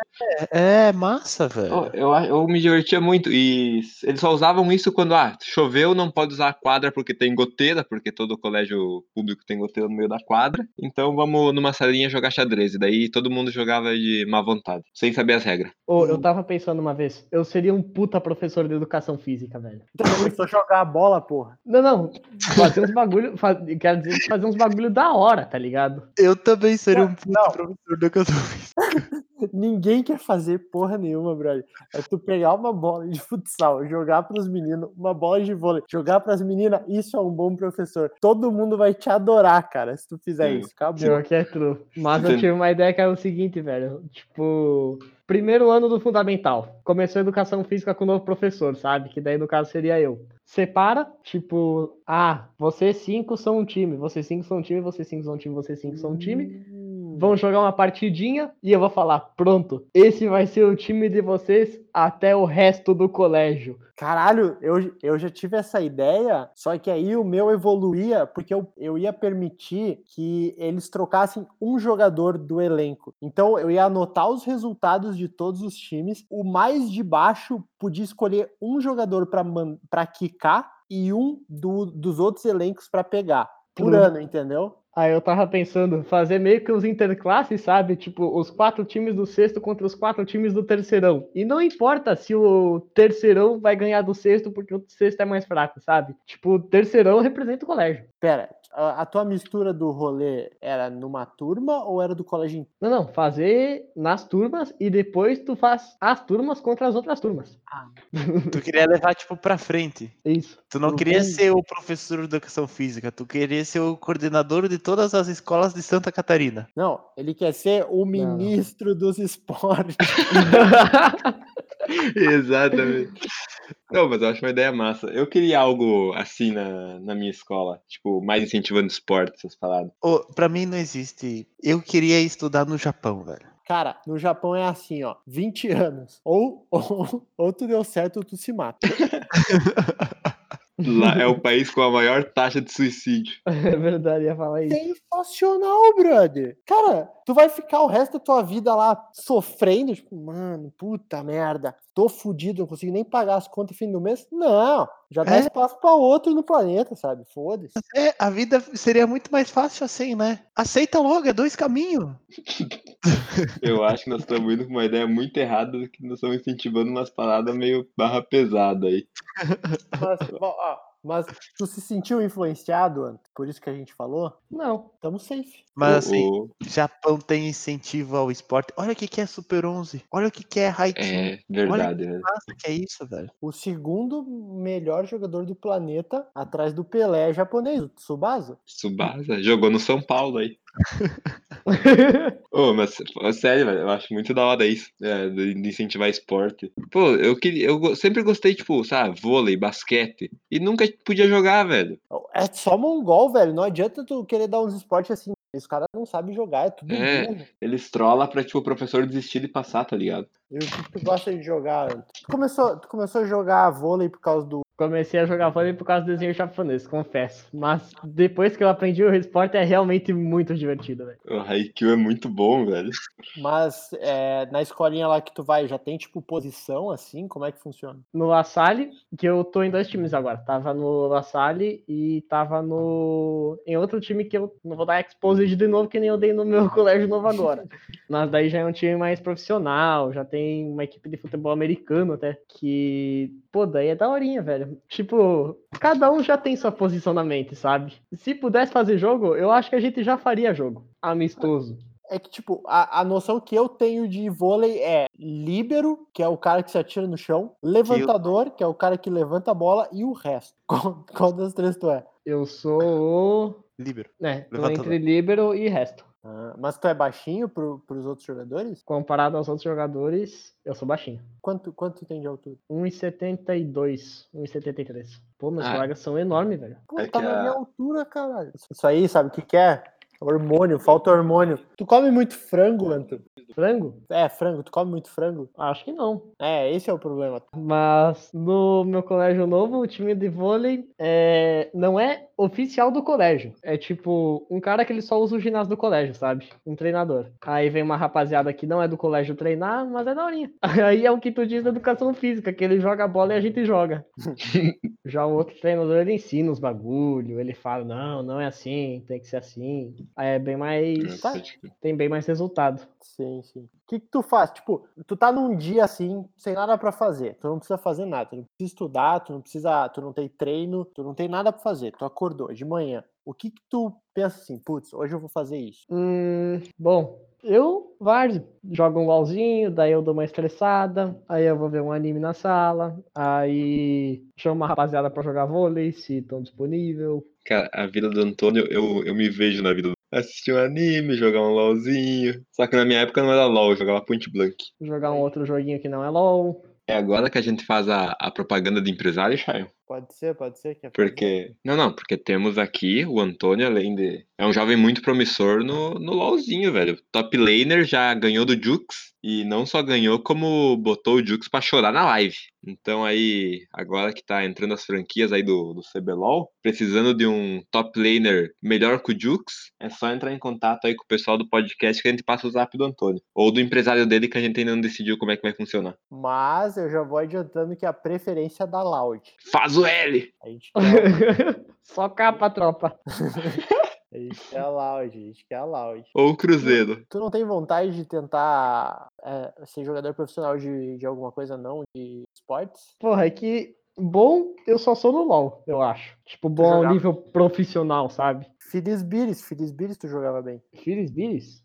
É, é massa, velho. Eu, eu, eu me divertia muito. E eles só usavam isso quando, ah, choveu, não pode usar a quadra porque tem goteira, porque todo colégio público tem goteira no meio da quadra. Então vamos numa salinha jogar xadrez. E daí todo mundo jogava de má vontade, sem saber as regras. Ô, eu tava pensando uma vez, eu seria um puta professor de educação física, velho. Então começou a jogar a bola, porra. Não, não. Fazer uns bagulho. Faz, quero dizer, fazer uns bagulho da hora, tá ligado? Eu também seria um puto não. professor de educação física. Ninguém quer fazer porra nenhuma, brother. É tu pegar uma bola de futsal, jogar pros meninos, uma bola de vôlei, jogar pras meninas, isso é um bom professor. Todo mundo vai te adorar, cara, se tu fizer Sim. isso. Acabou. Pior que é true. Mas eu tive uma ideia que era o seguinte, velho. Tipo, primeiro ano do fundamental. Começou a educação física com o novo professor, sabe? Que daí no caso seria eu. Separa, tipo, ah, vocês cinco são um time, vocês cinco são um time, vocês cinco são um time, vocês cinco são um time. Vão jogar uma partidinha e eu vou falar: pronto, esse vai ser o time de vocês até o resto do colégio. Caralho, eu, eu já tive essa ideia, só que aí o meu evoluía porque eu, eu ia permitir que eles trocassem um jogador do elenco. Então eu ia anotar os resultados de todos os times, o mais de baixo podia escolher um jogador para quicar e um do, dos outros elencos para pegar por ano, entendeu? Aí eu tava pensando, fazer meio que os interclasses, sabe? Tipo, os quatro times do sexto contra os quatro times do terceirão. E não importa se o terceirão vai ganhar do sexto porque o sexto é mais fraco, sabe? Tipo, o terceirão representa o colégio. Pera, a, a tua mistura do rolê era numa turma ou era do colégio? Não, não, fazer nas turmas e depois tu faz as turmas contra as outras turmas. Ah. Tu queria levar, tipo, pra frente. Isso. Tu não Tudo queria bem. ser o professor de educação física, tu queria ser o coordenador de todas as escolas de Santa Catarina. Não, ele quer ser o ministro dos esportes. Exatamente. Não, mas eu acho uma ideia massa. Eu queria algo assim na, na minha escola. Tipo, mais incentivando esporte, essas paradas. Ô, pra mim não existe. Eu queria estudar no Japão, velho. Cara, no Japão é assim, ó, 20 anos. Ou, ou, ou tu deu certo ou tu se mata. Lá é o país com a maior taxa de suicídio. É verdade, ia falar isso. Sensacional, brother. Cara, tu vai ficar o resto da tua vida lá sofrendo, tipo, mano, puta merda, tô fudido, não consigo nem pagar as contas no fim do mês. Não, já dá É. espaço pra outro no planeta, sabe? Foda-se. É, a vida seria muito mais fácil assim, né? Aceita logo, é dois caminhos. Eu acho que nós estamos indo com uma ideia muito errada que nós estamos incentivando umas paradas meio barra pesada aí. Mas, bom, ó, mas tu se sentiu influenciado, Ant? Por isso que a gente falou? Não. Tamo safe. Mas O- assim, Japão tem incentivo ao esporte. Olha o que, que é Super 11. Olha o que, que é Haikyuu. É verdade, né? Nossa, que é isso, velho. O segundo melhor jogador do planeta, atrás do Pelé é japonês, o Tsubasa. Subasa jogou no São Paulo aí. Ô, mas sério, velho, eu acho muito da hora isso, é, de incentivar esporte. Pô, eu queria, eu sempre gostei, tipo, sabe, vôlei, basquete, e nunca podia jogar, velho. É só mongol, velho. Não adianta tu querer dar uns esportes assim. Os caras não sabem jogar, é tudo É. Eles trollam pra, tipo, o professor desistir de passar, tá ligado? E o que tu gosta de jogar? Tu começou, tu começou a jogar vôlei por causa do. Comecei a jogar vôlei por causa do desenho japonês, confesso. Mas depois que eu aprendi o esporte é realmente muito divertido, velho. O Haikyuu é muito bom, velho. Mas é, na escolinha lá que tu vai, já tem tipo posição assim? Como é que funciona? No La Salle, que eu tô em dois times agora. Tava no La Salle e tava no. em outro time que eu não vou dar exposed de novo, que nem eu dei no meu colégio novo agora. Mas daí já é um time mais profissional, já tem uma equipe de futebol americano até. Que, pô, daí é daorinha, velho. Tipo, cada um já tem sua posição na mente, sabe? Se pudesse fazer jogo, eu acho que a gente já faria jogo. Amistoso. É que, tipo, a, a noção que eu tenho de vôlei é líbero, que é o cara que se atira no chão, levantador, que é o cara que levanta a bola, e o resto. Qual, qual das três tu é? Eu sou o. Líbero. É, tô entre líbero e resto. Ah, mas tu é baixinho pro, pros outros jogadores? Comparado aos outros jogadores, eu sou baixinho. Quanto, quanto tu tem de altura? 1,72, 1,73. Pô, meus Ah. colegas são enormes, velho. Pô, É tá na a- minha altura, caralho. Isso aí, sabe o que, que é? Hormônio, falta hormônio. Tu come muito frango, Anto? Frango? É, frango, tu come muito frango? Acho que não. É, esse é o problema. Mas no meu colégio novo, o time de vôlei é... não é oficial do colégio. É tipo um cara que ele só usa o ginásio do colégio, sabe? Um treinador. Aí vem uma rapaziada que não é do colégio treinar, mas é daorinha. Aí é o que tu diz da educação física, que ele joga a bola e a gente joga. Já o outro treinador, ele ensina os bagulho, ele fala, não, não é assim, tem que ser assim. Aí é bem mais... Tá. tem bem mais resultado. Sim, sim. O que, que tu faz? Tipo, tu tá num dia assim, sem nada pra fazer. Tu não precisa fazer nada. Tu não precisa estudar, tu não precisa. Tu não tem treino, tu não tem nada pra fazer. Tu acordou de manhã. O que, que tu pensa assim, putz, hoje eu vou fazer isso? Hum, bom, eu, Várzea, jogo um LOLzinho, daí eu dou uma estressada, aí eu vou ver um anime na sala, aí chamo uma rapaziada pra jogar vôlei, se estão disponível. Cara, a vida do Antônio, eu, eu me vejo na vida do. Assistir um anime, jogar um LOLzinho. Só que na minha época não era LOL, eu jogava Point Blank. Jogar um outro joguinho que não é LOL. É agora que a gente faz a, a propaganda de empresário, Chayo? Pode ser, pode ser. Quer fazer? Porque. Não, não, porque temos aqui o Antônio, além de. É um jovem muito promissor no, no LOLzinho, velho. Top laner já ganhou do Jux. E não só ganhou, como botou o Jux pra chorar na live. Então aí, agora que tá entrando as franquias aí do, do CBLOL, precisando de um top laner melhor que o Jux, é só entrar em contato aí com o pessoal do podcast que a gente passa o zap do Antônio. Ou do empresário dele que a gente ainda não decidiu como é que vai funcionar. Mas eu já vou adiantando que a preferência é da Loud. Faz o L! A gente quer, Só capa, tropa. a gente quer a Loud, a gente quer a Loud. Ou o Cruzeiro. Tu não tem vontade de tentar é, ser jogador profissional de, de alguma coisa, não? De esportes? Porra, é que bom eu só sou no LoL, eu acho. Tipo, bom ao nível profissional, sabe? Filisbiris, Filisbiris tu jogava bem. Firis Biris?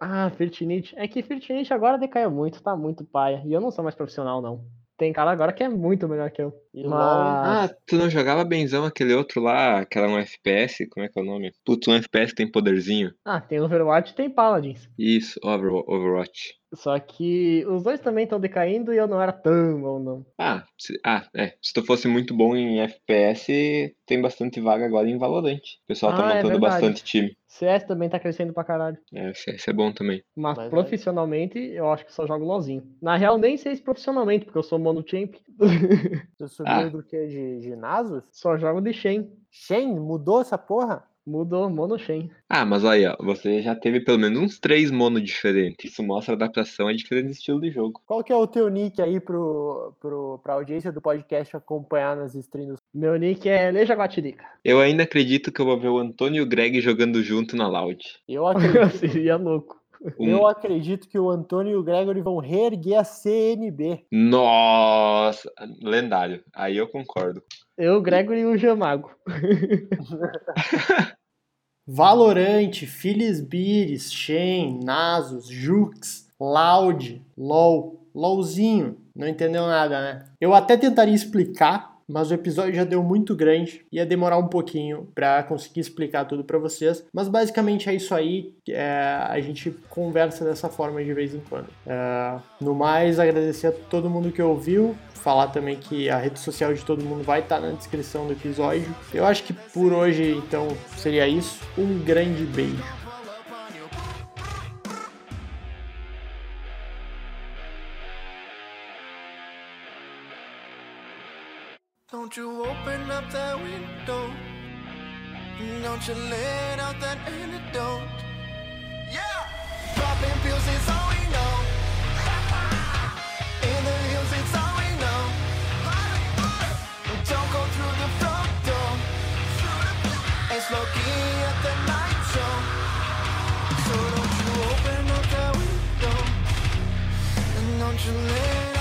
Ah, Firtinite. É que Firtinite agora decaiu muito, tá muito paia. E eu não sou mais profissional, não. Tem cara agora que é muito melhor que eu. E Mas- Ah, tu não jogava benzão aquele outro lá, que era um FPS? Como é que é o nome? Putz, um FPS tem poderzinho. Ah, tem Overwatch e tem Paladins. Isso, Over- Overwatch. Só que os dois também estão decaindo e eu não era tão bom, não. Ah, se, ah, é. Se tu fosse muito bom em FPS, tem bastante vaga agora em Valorant. O pessoal tá Ah, é montando verdade. bastante time. CS também tá crescendo pra caralho. É, CS é bom também. Mas Mas é. profissionalmente, eu acho que só jogo LOLzinho. Na real, nem sei se profissionalmente, porque eu sou mono champ. Tu subiu Ah. do que? De ginásio? só jogo de Shen. Shen, mudou essa porra? Mudou, mono Shen. Ah, mas aí, ó, você já teve pelo menos uns três mono diferentes. Isso mostra a adaptação a diferentes estilos de jogo. Qual que é o teu nick aí pro, pro, pra audiência do podcast acompanhar nas streams? Meu nick é Leja Guatirica. Eu ainda acredito que eu vou ver o Antônio e o Greg jogando junto na Loud. Eu acredito, Seria louco. Um- eu acredito que o Antônio e o Gregory vão reerguer a CNB. Nossa, lendário. Aí eu concordo. Eu, Gregory e o Jamago. Valorante, Filisbiris, Shen, Nasus, Jux, Loud, LOL, LOLzinho. Não entendeu nada, né? Eu até tentaria explicar, mas o episódio já deu muito grande. Ia demorar um pouquinho pra conseguir explicar tudo pra vocês. Mas basicamente é isso aí. é, a gente conversa dessa forma de vez em quando. É, no mais, agradecer a todo mundo que ouviu. Falar também que a rede social de todo mundo vai estar na descrição do episódio. Eu acho que por hoje, então, seria isso. Um grande beijo. Don't you open up that window. Don't you let out that antidote. Yeah! Popping pills is all we know. In the hills, it's all we know. Don't go through the front door. It's low at the night show. So don't you open up that window. And don't you let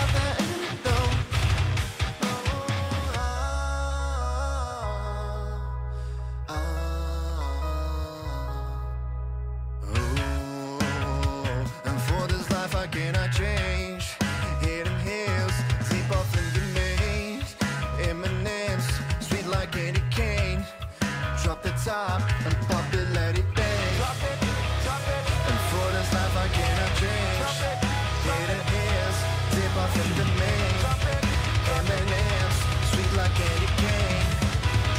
M&M's, sweet like candy cane.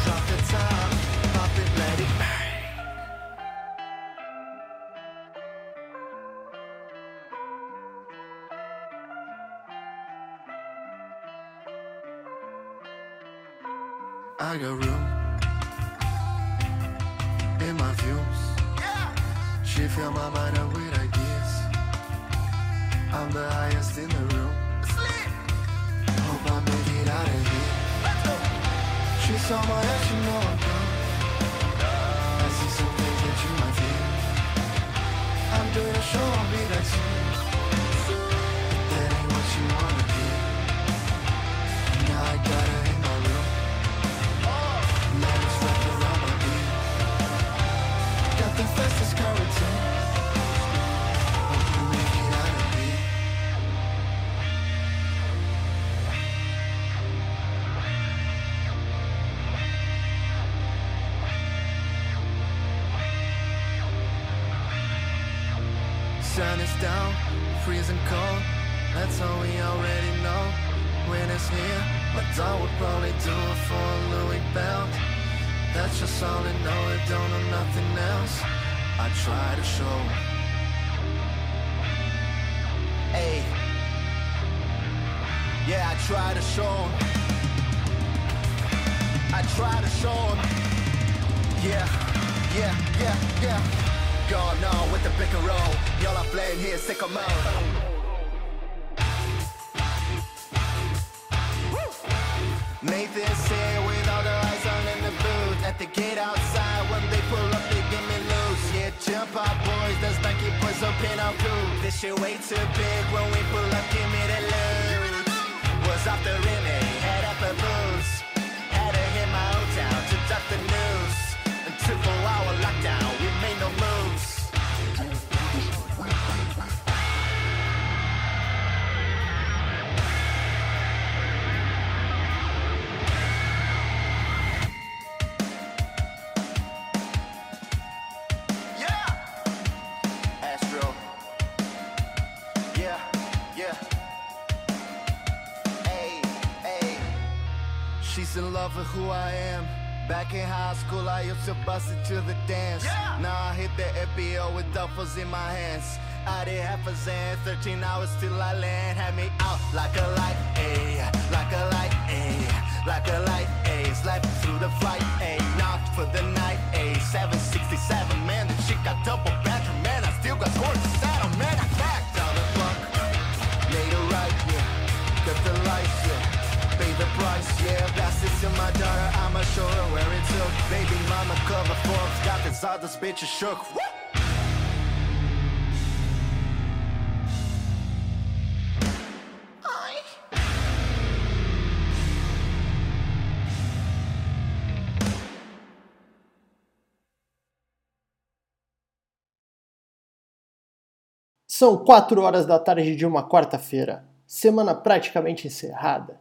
Drop the top, pop it, let it. I got room in my views. She fill my mind up with ideas. I'm the highest in the room. She saw my ass, you know I'm gone. I see some things that you might feel. I'm doing a show, I'll be soon. But that ain't what you wanna Nathan's here with all the eyes on in the booth. At the gate outside, when they pull up, they give me loose. Yeah, jump out, boys. That's Nike boys up in our crew. This shit way too big. When we pull up, give me the loot. Was off the rim? Head up a boost. Had to hit my old town to duck the news. And four hour lockdown, we made no moves. Love with who I am. Back in high school, I used to bust it to the dance. Yeah. Now I hit the FBO with duffels in my hands. I did half a zan, 13 hours till I land. Had me out like a light, ayy, like a light, ayy, like a light, ayy. Slept through the flight, ayy, knocked for the night, ayy. 767, man, the shit got double bathroom, man. I still got scores to saddle, man. I backed down the block, made a right, yeah. Got the lights, yeah. Pay the price, yeah. Pass it to my daughter, I'ma show her where it took. Baby mama cover Forbes, got this other bitch shook. Woo! São 4 horas da tarde de uma quarta-feira, semana praticamente encerrada.